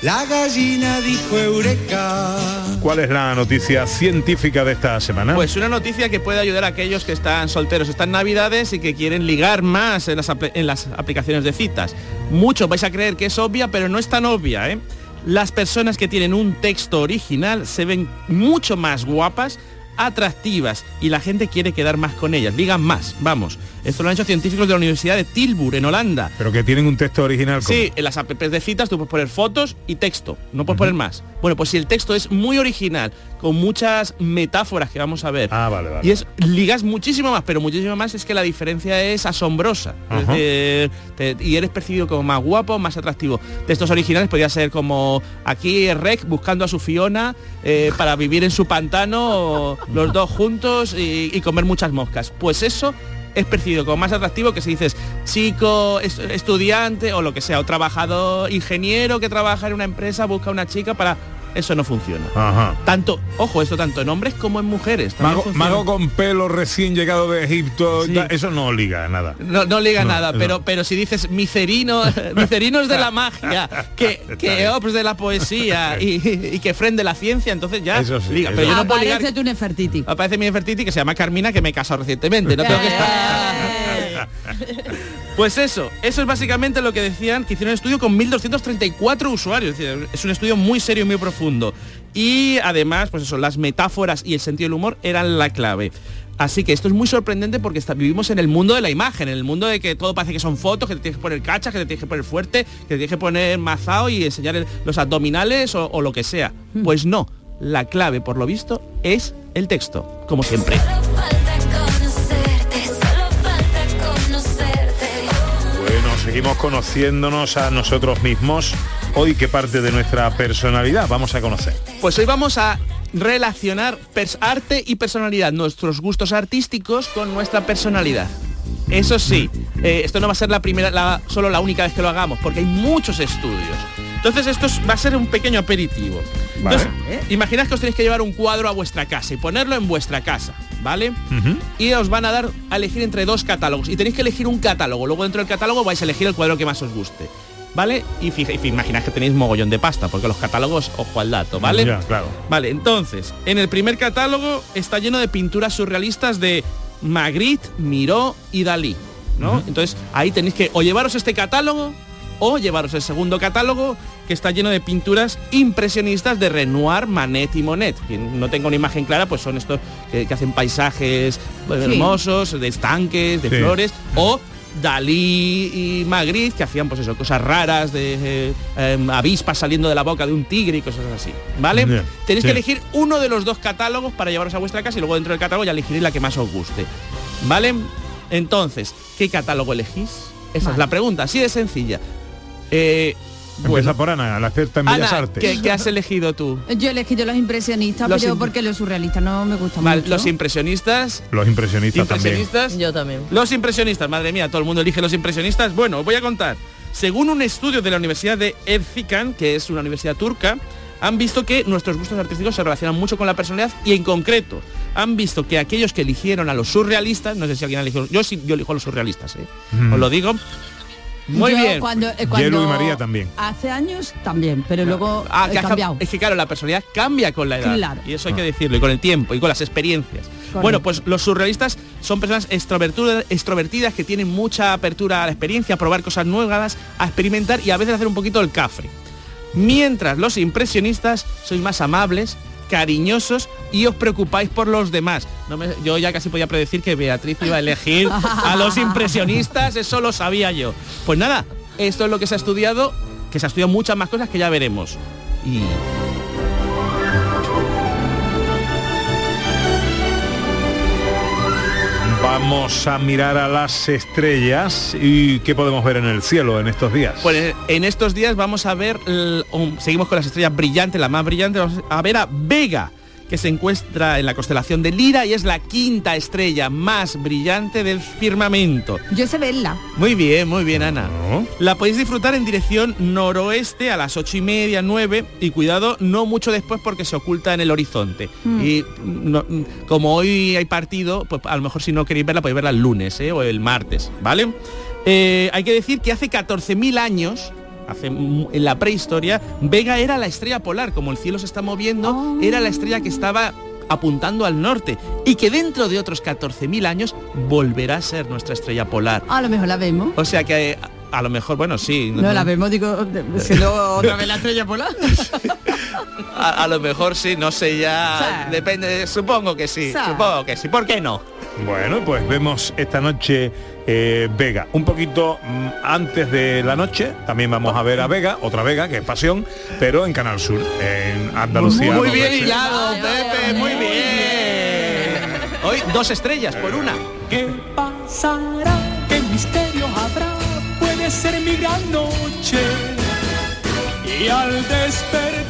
La gallina dijo Eureka. ¿Cuál es la noticia científica de esta semana? Pues una noticia que puede ayudar a aquellos que están solteros, están navidades y que quieren ligar más en las, en las aplicaciones de citas. Muchos vais a creer que es obvia, pero no es tan obvia, ¿eh? Las personas que tienen un texto original se ven mucho más guapas, atractivas y la gente quiere quedar más con ellas, ligan más, vamos. Esto lo han hecho científicos de la Universidad de Tilburg, en Holanda. Pero que tienen un texto original. como- Sí, en las apps de citas tú puedes poner fotos y texto, no puedes poner más. Bueno, pues si el texto es muy original, con muchas metáforas que vamos a ver, Ah, vale, vale. y es ligas muchísimo más, pero muchísimo más es que la diferencia es asombrosa. Es te- y eres percibido como más guapo, más atractivo. Textos originales podría ser como aquí Rec buscando a su Fiona eh, para vivir en su pantano, *laughs* los dos juntos y, y comer muchas moscas. Pues eso es percibido como más atractivo que si dices chico, es- estudiante o lo que sea, o trabajador, ingeniero que trabaja en una empresa, busca una chica para... Eso no funciona. Ajá. Tanto, ojo, esto tanto en hombres como en mujeres. Mago, mago con pelo recién llegado de Egipto, Sí. eso no liga a nada. No, no liga No, nada, no. pero pero si dices micerinos, *laughs* micerinos de la *laughs* magia, que, que Ops de la poesía *laughs* y, y que Friend de la ciencia, entonces ya Eso sí, liga. eso Pero yo no puedo Aparece ligar. tu Nefertiti. Aparece mi Nefertiti que se llama Carmina que me he casado recientemente. No tengo que estar. Pues eso, eso es básicamente lo que decían, que hicieron un estudio con 1.234 usuarios. Es decir, es un estudio muy serio y muy profundo. Y además, pues eso, las metáforas y el sentido del humor eran la clave. Así que esto es muy sorprendente porque está- vivimos en el mundo de la imagen, en el mundo de que todo parece que son fotos, que te tienes que poner cachas, que te tienes que poner fuerte, que te tienes que poner mazao y enseñar el- los abdominales o, o lo que sea. Pues no, la clave, por lo visto, es el texto, como siempre. Seguimos conociéndonos a nosotros mismos. Hoy, ¿qué parte de nuestra personalidad vamos a conocer? Pues hoy vamos a relacionar arte y personalidad, nuestros gustos artísticos con nuestra personalidad. Eso sí, eh, esto no va a ser la primera, solo la única vez que lo hagamos, porque hay muchos estudios. Entonces esto es- va a ser un pequeño aperitivo. Entonces, imaginad que os tenéis que llevar un cuadro a vuestra casa y ponerlo en vuestra casa, ¿vale? Y os van a dar a elegir entre dos catálogos y tenéis que elegir un catálogo. Luego dentro del catálogo vais a elegir el cuadro que más os guste. ¿vale? Y, fija, y imaginad que tenéis mogollón de pasta, porque los catálogos, ojo al dato, ¿vale? Ya, claro. Vale, entonces, en el primer catálogo está lleno de pinturas surrealistas de Magritte, Miró y Dalí, ¿no? Entonces, ahí tenéis que o llevaros este catálogo o llevaros el segundo catálogo que está lleno de pinturas impresionistas de Renoir, Manet y Monet. Quien no tenga una imagen clara, pues son estos que, que hacen paisajes Sí. hermosos, de estanques, de Sí. flores, o Dalí y Magritte que hacían pues eso, cosas raras de eh, em, avispas saliendo de la boca de un tigre y cosas así. ¿Vale? Tenéis sí. que elegir uno de los dos catálogos para llevaros a vuestra casa y luego dentro del catálogo ya elegiréis la que más os guste. ¿Vale? Entonces, ¿qué catálogo elegís? Esa es la pregunta, así de sencilla. Eh, Empieza por Ana, la experta en Bellas Ana, Artes. ¿qué, qué has elegido tú? Yo he elegido los impresionistas, Los pero porque los surrealistas no me gustan Vale, mucho. los impresionistas. Los impresionistas, Impresionistas. Yo también. Los impresionistas, madre mía, todo el mundo elige los impresionistas. Bueno, os voy a contar. Según un estudio de la Universidad de Erzincan, que es una universidad turca, han visto que nuestros gustos artísticos se relacionan mucho con la personalidad y en concreto han visto que aquellos que eligieron a los surrealistas, no sé si alguien ha elegido, yo sí, yo elijo a los surrealistas, ¿eh? Mm. os lo digo. Muy Yo bien. Cuando, eh, cuando- y María también. Hace años también, pero luego Ah, he que ha cam- cambiado. Es que claro, la personalidad cambia con la edad. Claro. Y eso hay que decirlo, y con el tiempo, y con las experiencias. Bueno, pues los surrealistas son personas extrovertidas que tienen mucha apertura a la experiencia, a probar cosas nuevas, a experimentar y a veces hacer un poquito el cafre. Mientras los impresionistas sois más amables, cariñosos y os preocupáis por los demás. No me- yo ya casi podía predecir que Beatriz iba a elegir a los *laughs* impresionistas, eso lo sabía yo. Pues nada, esto es lo que se ha estudiado, que se ha estudiado muchas más cosas que ya veremos. Y Vamos a mirar a las estrellas y qué podemos ver en el cielo en estos días. Pues en estos días vamos a ver, seguimos con las estrellas brillantes, la más brillante, a ver a Vega, que se encuentra en la constelación de Lira y es la quinta estrella más brillante del firmamento. Yo sé verla. Muy bien, muy bien, Ana. La podéis disfrutar en dirección noroeste a las ocho y media, 9 y cuidado, no mucho después porque se oculta en el horizonte. Mm. Y no- como hoy hay partido, pues a lo mejor si no queréis verla podéis verla el lunes ¿eh? o el martes, ¿vale? Eh, hay que decir que hace 14.000 años, hace, en la prehistoria, Vega era la estrella polar, como el cielo se está moviendo, era la estrella que estaba apuntando al norte y que dentro de otros 14.000 años volverá a ser nuestra estrella polar. A lo mejor la vemos. O sea que eh, a, a lo mejor, bueno, sí. No, la vemos, digo, siendo otra vez la estrella polar. *laughs* A, a lo mejor sí, no sé ya. Depende, supongo que sí. Sí. Supongo que sí. ¿Por qué no? Bueno, pues vemos esta noche eh, Vega. Un poquito mm, antes de la noche también vamos a ver a Vega, otra Vega, que es Pasión, pero en Canal Sur, en Andalucía. Muy dos bien hilado, Pepe, muy bien. Hoy dos estrellas por una. ¿Qué pasará? ¿Qué misterio habrá? Puede ser mi gran noche. Y al despertar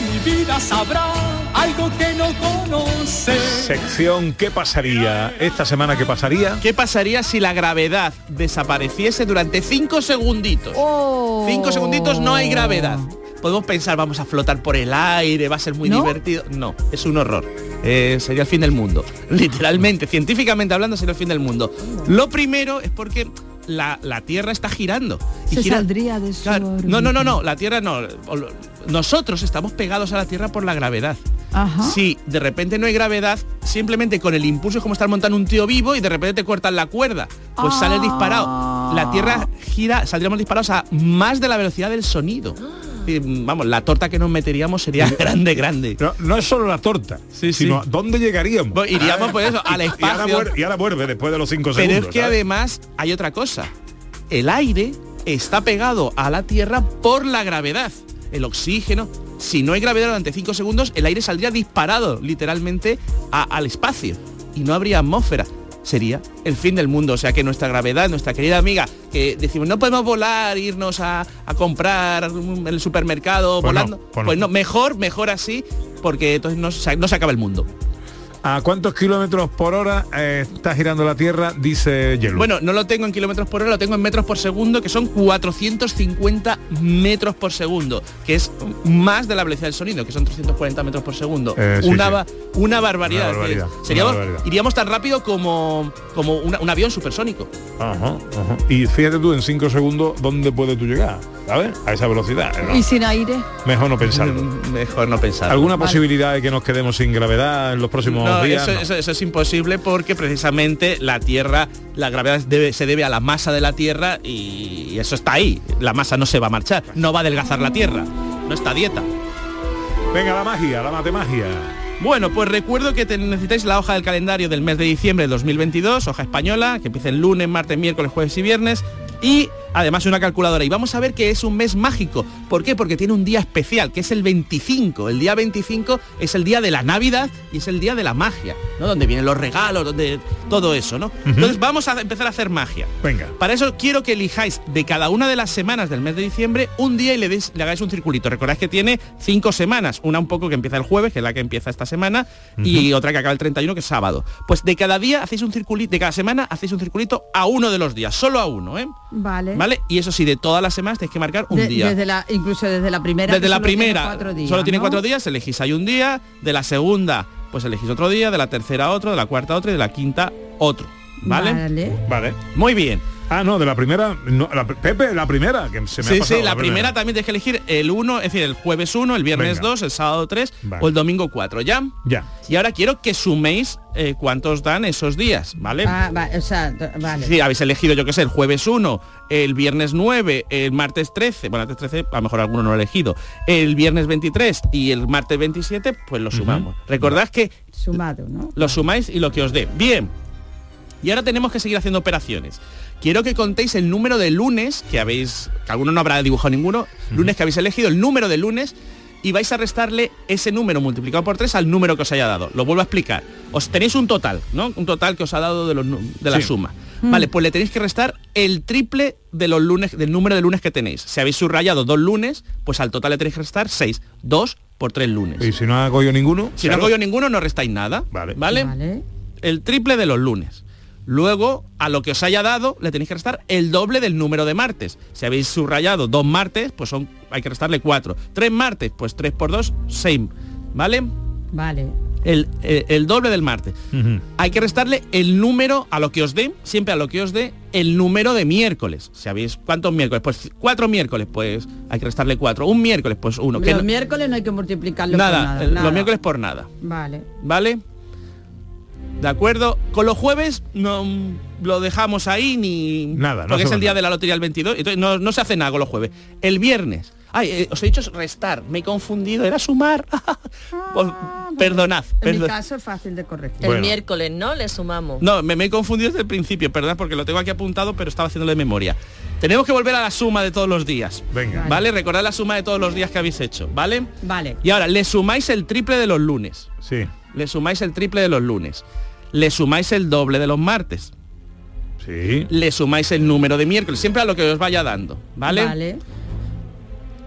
mi vida sabrá algo que no conoce. Sección ¿Qué pasaría? Esta semana ¿qué pasaría? ¿Qué pasaría si la gravedad desapareciese durante cinco segunditos? Oh. Cinco segunditos no hay gravedad. Podemos pensar, vamos a flotar por el aire, va a ser muy ¿No? divertido. No, es un horror. Eh, sería el fin del mundo. *laughs* Literalmente, científicamente hablando, sería el fin del mundo. Lo primero es porque la, la Tierra está girando. Y Se gira- saldría de su Claro, no, no, no, no, la Tierra no. Nosotros estamos pegados a la Tierra por la gravedad. Ajá. Si de repente no hay gravedad, simplemente con el impulso es como estar montando un tío vivo y de repente te cortan la cuerda. Pues sales disparado. La Tierra gira, saldríamos disparados a más de la velocidad del sonido. Y, Vamos, la torta que nos meteríamos sería *laughs* grande, grande. No, no es solo la torta, sino ¿a dónde llegaríamos? Pues iríamos, pues eso, al *laughs* Y ahora, espacio. vuelve, y ahora vuelve después de los cinco Pero segundos. es que ¿sabes? además hay otra cosa. El aire está pegado a la Tierra por la gravedad. El oxígeno. Si no hay gravedad durante 5 segundos, el aire saldría disparado literalmente a- al espacio. Y no habría atmósfera. Sería el fin del mundo. O sea que nuestra gravedad, nuestra querida amiga, que decimos no podemos volar, irnos a, a comprar en el supermercado Pues no, volando. pues no. pues no, mejor, mejor así, porque entonces no se acaba el mundo. ¿A cuántos kilómetros por hora eh, está girando la Tierra? Dice Yelu. Bueno, no lo tengo en kilómetros por hora, lo tengo en metros por segundo, que son 450 metros por segundo, que es más de la velocidad del sonido, que son 340 metros por segundo. Eh, sí, una, sí. ba- una barbaridad. Una barbaridad, que seríamos- una barbaridad. iríamos tan rápido como, como una- un avión supersónico. Ajá, ajá. Y fíjate tú en cinco segundos dónde puedes tú llegar. ¿sabes? A esa velocidad. ¿no? Y sin aire. Mejor no pensarlo. Mejor no pensar. ¿Alguna posibilidad de que nos quedemos sin gravedad en los próximos No, días? eso, No. eso- eso es imposible porque precisamente la Tierra, la gravedad debe- se debe a la masa de la Tierra y, y eso está ahí. La masa no se va a marchar, no va a adelgazar la Tierra, no está a dieta. Venga, la magia, la matemagia. Bueno, pues recuerdo que necesitáis la hoja del calendario del mes de diciembre de 2022, hoja española, que empieza el lunes, martes, miércoles, jueves y viernes. Y además una calculadora. Y vamos a ver que es un mes mágico. ¿Por qué? Porque tiene un día especial, que es el 25. El día 25 es el día de la Navidad y es el día de la magia, ¿no? Donde vienen los regalos, donde todo eso, ¿no? Entonces vamos a empezar a hacer magia. Venga. Para eso quiero que elijáis de cada una de las semanas del mes de diciembre un día y le, deis- le hagáis un circulito. Recordad que tiene cinco semanas, una un poco que empieza el jueves, que es la que empieza esta semana, y otra que acaba el 31, que es sábado. Pues de cada día hacéis un circulito, de cada semana hacéis un circulito a uno de los días, solo a uno, ¿eh? Vale. ¿Vale? Y eso sí, de todas las semanas tenéis que marcar un De- día. Desde la, incluso desde la primera. Desde la tiene primera, cuatro días, solo tiene cuatro días, elegís ahí un día, de la segunda, pues elegís otro día, de la tercera otro, de la cuarta otro y de la quinta otro. ¿Vale? Vale. Vale. Muy bien. Ah, no, de la primera, no, la- Pepe, la primera, que se me ha Sí, pasado sí, la primera también tienes que elegir el 1, es decir, el jueves 1, el viernes Venga. 2, el sábado 3 Vale. o el domingo 4, ¿ya? Ya. Y ahora quiero que suméis eh, cuántos dan esos días, ¿vale? Ah, va- o sea, vale. Sí, habéis elegido, yo qué sé, el jueves 1, el viernes 9, el martes 13, bueno, el martes 13 a lo mejor alguno no lo ha elegido, el viernes 23 y el martes 27, pues lo sumamos. Recordad que Sumado, ¿no? lo sumáis y lo que os dé. Bien. Y ahora tenemos que seguir haciendo operaciones. Quiero que contéis el número de lunes que habéis, que alguno no habrá dibujado ninguno, lunes que habéis elegido, el número de lunes y vais a restarle ese número multiplicado por 3 al número que os haya dado. Lo vuelvo a explicar. Os tenéis un total, ¿no? Un total que os ha dado de, los de la Sí. suma. Vale, pues le tenéis que restar el triple de los lunes, del número de lunes que tenéis. Si habéis subrayado dos lunes, pues al total le tenéis que restar 6. 2 por 3 lunes. Y si no hago yo ninguno. Si no hago yo ninguno, no restáis nada. Vale. ¿Vale? Vale. El triple de los lunes. Luego, a lo que os haya dado, le tenéis que restar el doble del número de martes. Si habéis subrayado dos martes, pues son, hay que restarle cuatro. Tres martes, pues tres por dos, seis. ¿Vale? Vale. El, el- el doble del martes. Hay que restarle el número a lo que os dé, siempre a lo que os dé, el número de miércoles. Si habéis, ¿cuántos miércoles? Pues cuatro miércoles, pues hay que restarle cuatro. Un miércoles, pues uno. Que Los no- miércoles no hay que multiplicarlo nada, por nada. el- nada. los miércoles por nada. Vale. ¿Vale? ¿De acuerdo? Con los jueves no mm, lo dejamos ahí ni... Nada, no Porque es el día nada. de la lotería el 22. Entonces no, no se hace nada con los jueves. El viernes. Ay, eh, os he dicho restar. Me he confundido. Era sumar. *laughs* Pues, perdonad. En mi caso es fácil de corregir. El Bueno. miércoles, ¿no? Le sumamos. No, me, me he confundido desde el principio, perdón, porque lo tengo aquí apuntado, pero estaba haciéndolo de memoria. Tenemos que volver a la suma de todos los días. Venga. ¿Vale? Recordad la suma de todos los días que habéis hecho, ¿vale? Vale. Y ahora, le sumáis el triple de los lunes. Sí. Le sumáis el triple de los lunes. Le sumáis el doble de los martes. Sí. Le sumáis el número de miércoles, siempre a lo que os vaya dando, ¿vale? Vale.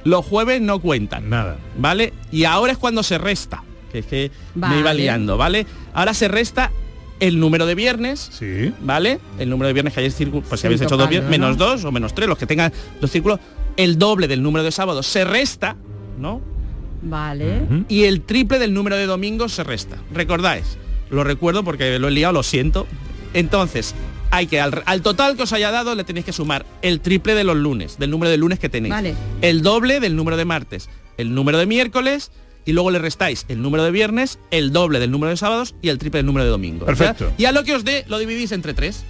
Los jueves no cuentan, Nada. ¿vale? Y ahora es cuando se resta, que es que me iba Vale. liando, ¿vale? Ahora se resta el número de viernes, Sí. ¿vale? El número de viernes que hayáis círculo, pues si habéis hecho dos viernes, menos ¿no? dos o menos tres, los que tengan dos círculos, el doble del número de sábados se resta, ¿no? Vale. Y el triple del número de domingos se resta. ¿Recordáis? Lo recuerdo porque lo he liado, lo siento. Entonces, hay que al, al total que os haya dado le tenéis que sumar el triple de los lunes, del número de lunes que tenéis. Vale. El doble del número de martes, el número de miércoles y luego le restáis el número de viernes, el doble del número de sábados y el triple del número de domingos. Perfecto. Y a lo que os dé lo dividís entre tres.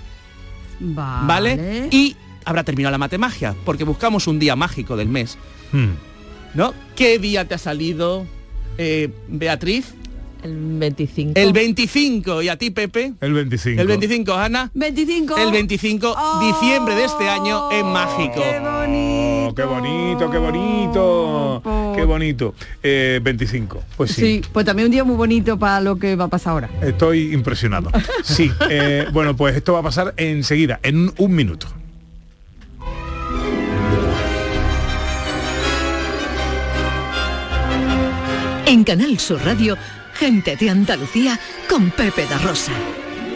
Vale. ¿Vale? Y habrá terminado la matemagia, porque buscamos un día mágico del mes. Hmm. ¿No? ¿Qué día te ha salido, eh, Beatriz? El 25. El 25. ¿Y a ti, Pepe? El 25. El 25, Ana. 25. El 25 diciembre de este año es mágico. Qué bonito. Oh, qué bonito, qué bonito. Qué bonito. Eh, 25. Pues sí. Sí, pues también un día muy bonito para lo que va a pasar ahora. Estoy impresionado. Sí. eh, *laughs* bueno, pues esto va a pasar enseguida, en un minuto. En Canal Sur Radio, gente de Andalucía con Pepe da Rosa.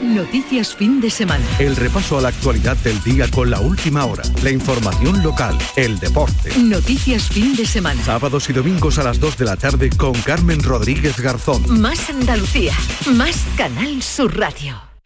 Noticias fin de semana. El repaso a la actualidad del día con la última hora, la información local, el deporte. Noticias fin de semana. Sábados y domingos a las 2 de la tarde con Carmen Rodríguez Garzón. Más Andalucía, más Canal Sur Radio.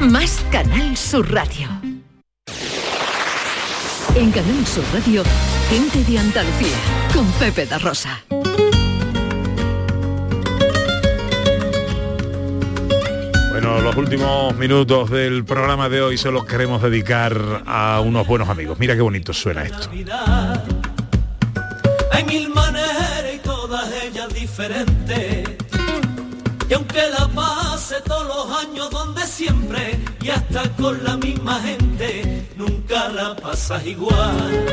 más Canal Sur Radio. En Canal Sur Radio, gente de Andalucía, con Pepe da Rosa. Bueno, los últimos minutos del programa de hoy se los queremos dedicar a unos buenos amigos. Mira qué bonito suena esto. Hay mil maneras y todas ellas diferentes. Y aunque la pase todos los años donde siempre y hasta con la misma gente, nunca la pasas igual.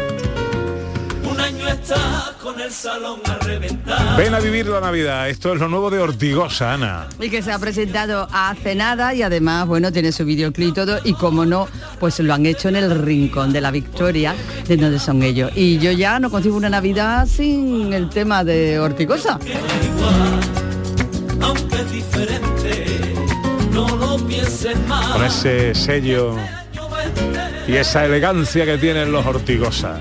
Un año estás con el salón a reventar. Ven a vivir la Navidad. Esto es lo nuevo de Ortigosa, Ana. Y que se ha presentado hace nada y además, bueno, tiene su videoclip y todo y como no, pues lo han hecho en el rincón de la Victoria, de donde son ellos. Y yo ya no concibo una Navidad sin el tema de Ortigosa. Aunque es diferente, no lo pienses más. Con ese sello y esa elegancia que tienen los Ortigosa.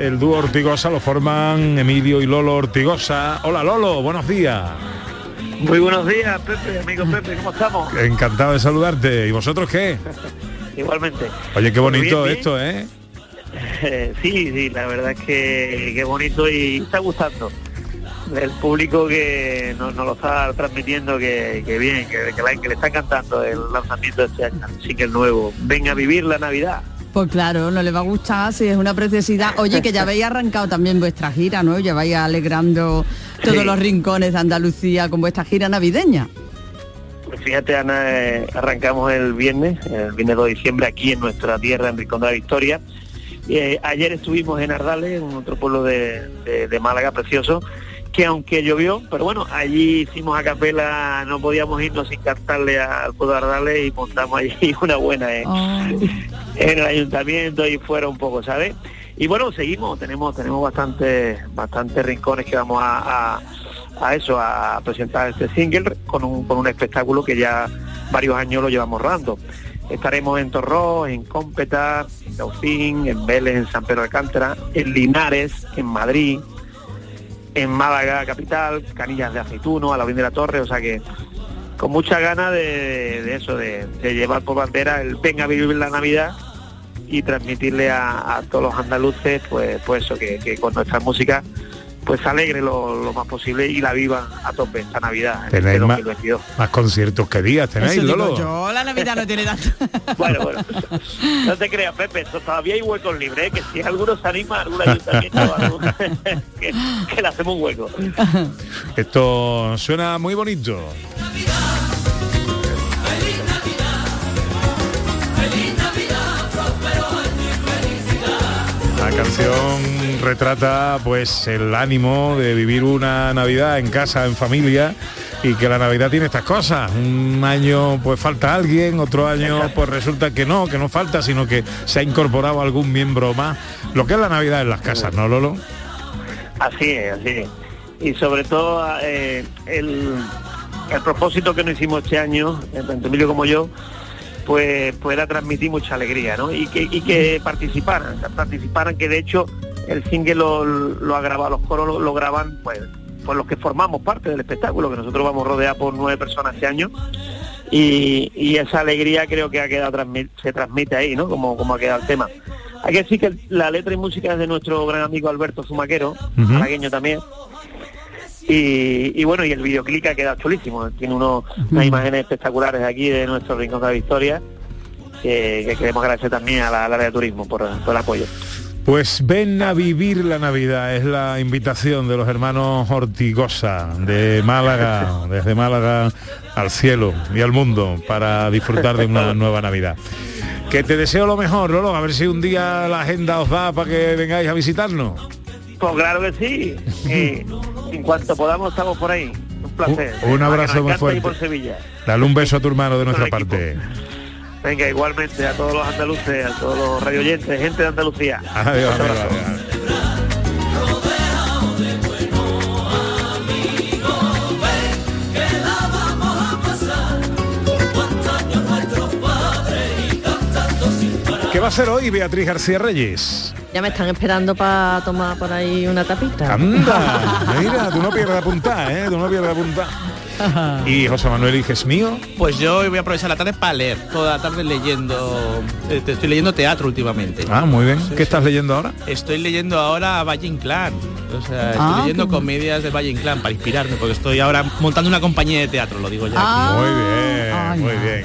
El dúo Ortigosa lo forman Emilio y Lolo Ortigosa. Hola Lolo, buenos días. Muy buenos días, Pepe, amigo Pepe, ¿cómo estamos? Encantado de saludarte. ¿Y vosotros qué? *laughs* Igualmente. Oye, qué bonito Bien, esto, ¿eh? Eh, *laughs* sí, sí, la verdad es que qué bonito y está gustando. El público que nos, nos lo está transmitiendo que, que bien, que, que, la- que le está encantando el lanzamiento de este año, así que el nuevo. Venga a vivir la Navidad. Pues claro, no le va a gustar si es una preciosidad. Oye, que ya habéis *laughs* arrancado también vuestra gira, ¿no? Ya vais alegrando todos Sí. los rincones de Andalucía con vuestra gira navideña. Pues fíjate, Ana, eh, arrancamos el viernes, el viernes 2 de diciembre, aquí en nuestra tierra, en Rincón de la Victoria. Eh, ayer estuvimos en Ardales, en otro pueblo de, de- de Málaga precioso, que aunque llovió, pero bueno, allí hicimos a capela, no podíamos irnos sin cantarle al pueblo de Ardales y montamos allí *laughs* una buena eh, en el ayuntamiento y fuera un poco, ¿sabes? Y bueno, seguimos, tenemos tenemos bastantes bastantes rincones que vamos a, a- a eso, a presentar este single con un, con un espectáculo que ya varios años lo llevamos rodando. Estaremos en Torró, en Cómpeta, en Daucín, en Vélez, en San Pedro de Alcántara, en Linares, en Madrid, en Málaga capital, Canillas de Aceituno, a la de la Torre, o sea que con mucha ganas de, eso, de, llevar por bandera el venga a vivir la Navidad y transmitirle a, a todos los andaluces pues pues eso que, que con nuestra música pues alegre lo, lo más posible y la vivan a tope esta Navidad en Tenéis este más, 2022. más conciertos que días, tenéis, Lolo. yo, la Navidad no tiene tanto. *laughs* Bueno, bueno, no te creas, Pepe, todavía hay huecos libres, ¿eh? que si alguno se anima, algún ayuntamiento *laughs* o algo, *laughs* que, que le hacemos un hueco. Esto suena muy bonito. La canción retrata pues el ánimo de vivir una Navidad en casa, en familia y que la Navidad tiene estas cosas. Un año pues falta alguien, otro año pues resulta que no, que no falta, sino que se ha incorporado algún miembro más. Lo que es la Navidad en las casas, ¿no, Lolo? Así es, así es. Y sobre todo eh, el, el propósito que nos hicimos este año, eh, tanto Emilio como yo, pues, era transmitir mucha alegría, ¿no? Y que, y que participaran, participaran, que de hecho el single lo, lo ha grabado, los coros lo, lo graban, pues, pues los que formamos parte del espectáculo, que nosotros vamos rodeados por nueve personas este año. Y, y esa alegría creo que ha quedado se transmite ahí, ¿no? Como, como ha quedado el tema. Hay que decir que la letra y música es de nuestro gran amigo Alberto Zumaquero, malagueño también. Y, y bueno, y el videoclip ha quedado chulísimo. Tiene unos, unas imágenes espectaculares aquí de nuestro Rincón de la Victoria, que, que queremos agradecer también a la- al área de turismo por, por el apoyo. Pues ven a vivir la Navidad, es la invitación de los hermanos Ortigosa de Málaga, *laughs* desde Málaga al cielo y al mundo para disfrutar de una *laughs* nueva Navidad. Que te deseo lo mejor, Lolo, a ver si un día la agenda os da para que vengáis a visitarnos. Pues claro que sí. *laughs* Eh, en cuanto podamos estamos por ahí. Un placer. Un, un abrazo muy fuerte. por Sevilla. Dale un beso a tu hermano de nuestra parte. Venga, igualmente a todos los andaluces, a todos los radioyentes, gente de Andalucía. Adiós, adiós. Va a hacer hoy Beatriz García Reyes? Ya me están esperando para tomar por ahí una tapita. Anda, *laughs* mira, tú no pierdes apuntar, ¿eh? Tú no pierdes apuntar. Y José Manuel Hijes mío. Pues yo hoy voy a aprovechar la tarde para leer, toda la tarde leyendo, eh, te estoy leyendo teatro últimamente. Ah, muy bien. ¿Qué estás leyendo ahora? Estoy leyendo ahora a Valle Inclán. O sea, estoy Ah, leyendo comedias de Valle Inclán para inspirarme, porque estoy ahora montando una compañía de teatro, lo digo ya. Ah. Muy bien, muy bien.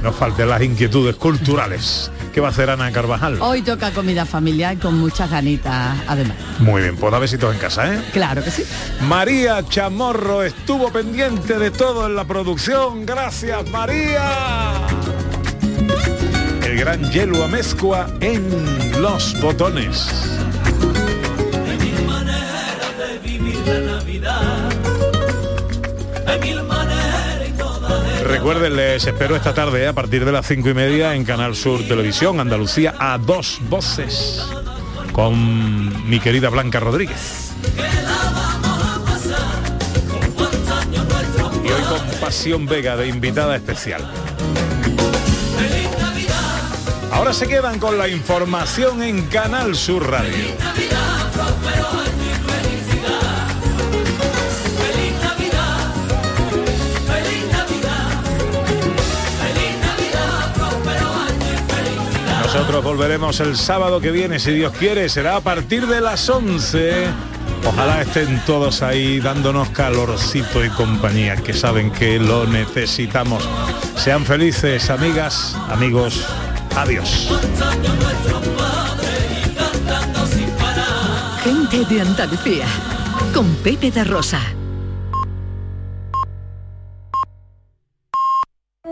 No falten las inquietudes culturales. ¿Qué va a hacer Ana Carvajal? Hoy toca comida familiar con muchas ganitas, además. Muy bien, pues da besitos en casa, ¿eh? Claro que sí. María Chamorro estuvo pendiente de todo en la producción. Gracias, María. El gran hielo amezcua en los botones. Hay mil maneras de vivir la Navidad. Recuerden, les espero esta tarde ¿eh? a partir de las cinco y media en Canal Sur Televisión, Andalucía, a dos voces con mi querida Blanca Rodríguez. Y hoy con Pasión Vega de invitada especial. Ahora se quedan con la información en Canal Sur Radio. Nosotros volveremos el sábado que viene, si Dios quiere, será a partir de las 11. Ojalá estén todos ahí dándonos calorcito y compañía, que saben que lo necesitamos. Sean felices, amigas, amigos. Adiós. Gente de Andalucía, con Pepe da Rosa.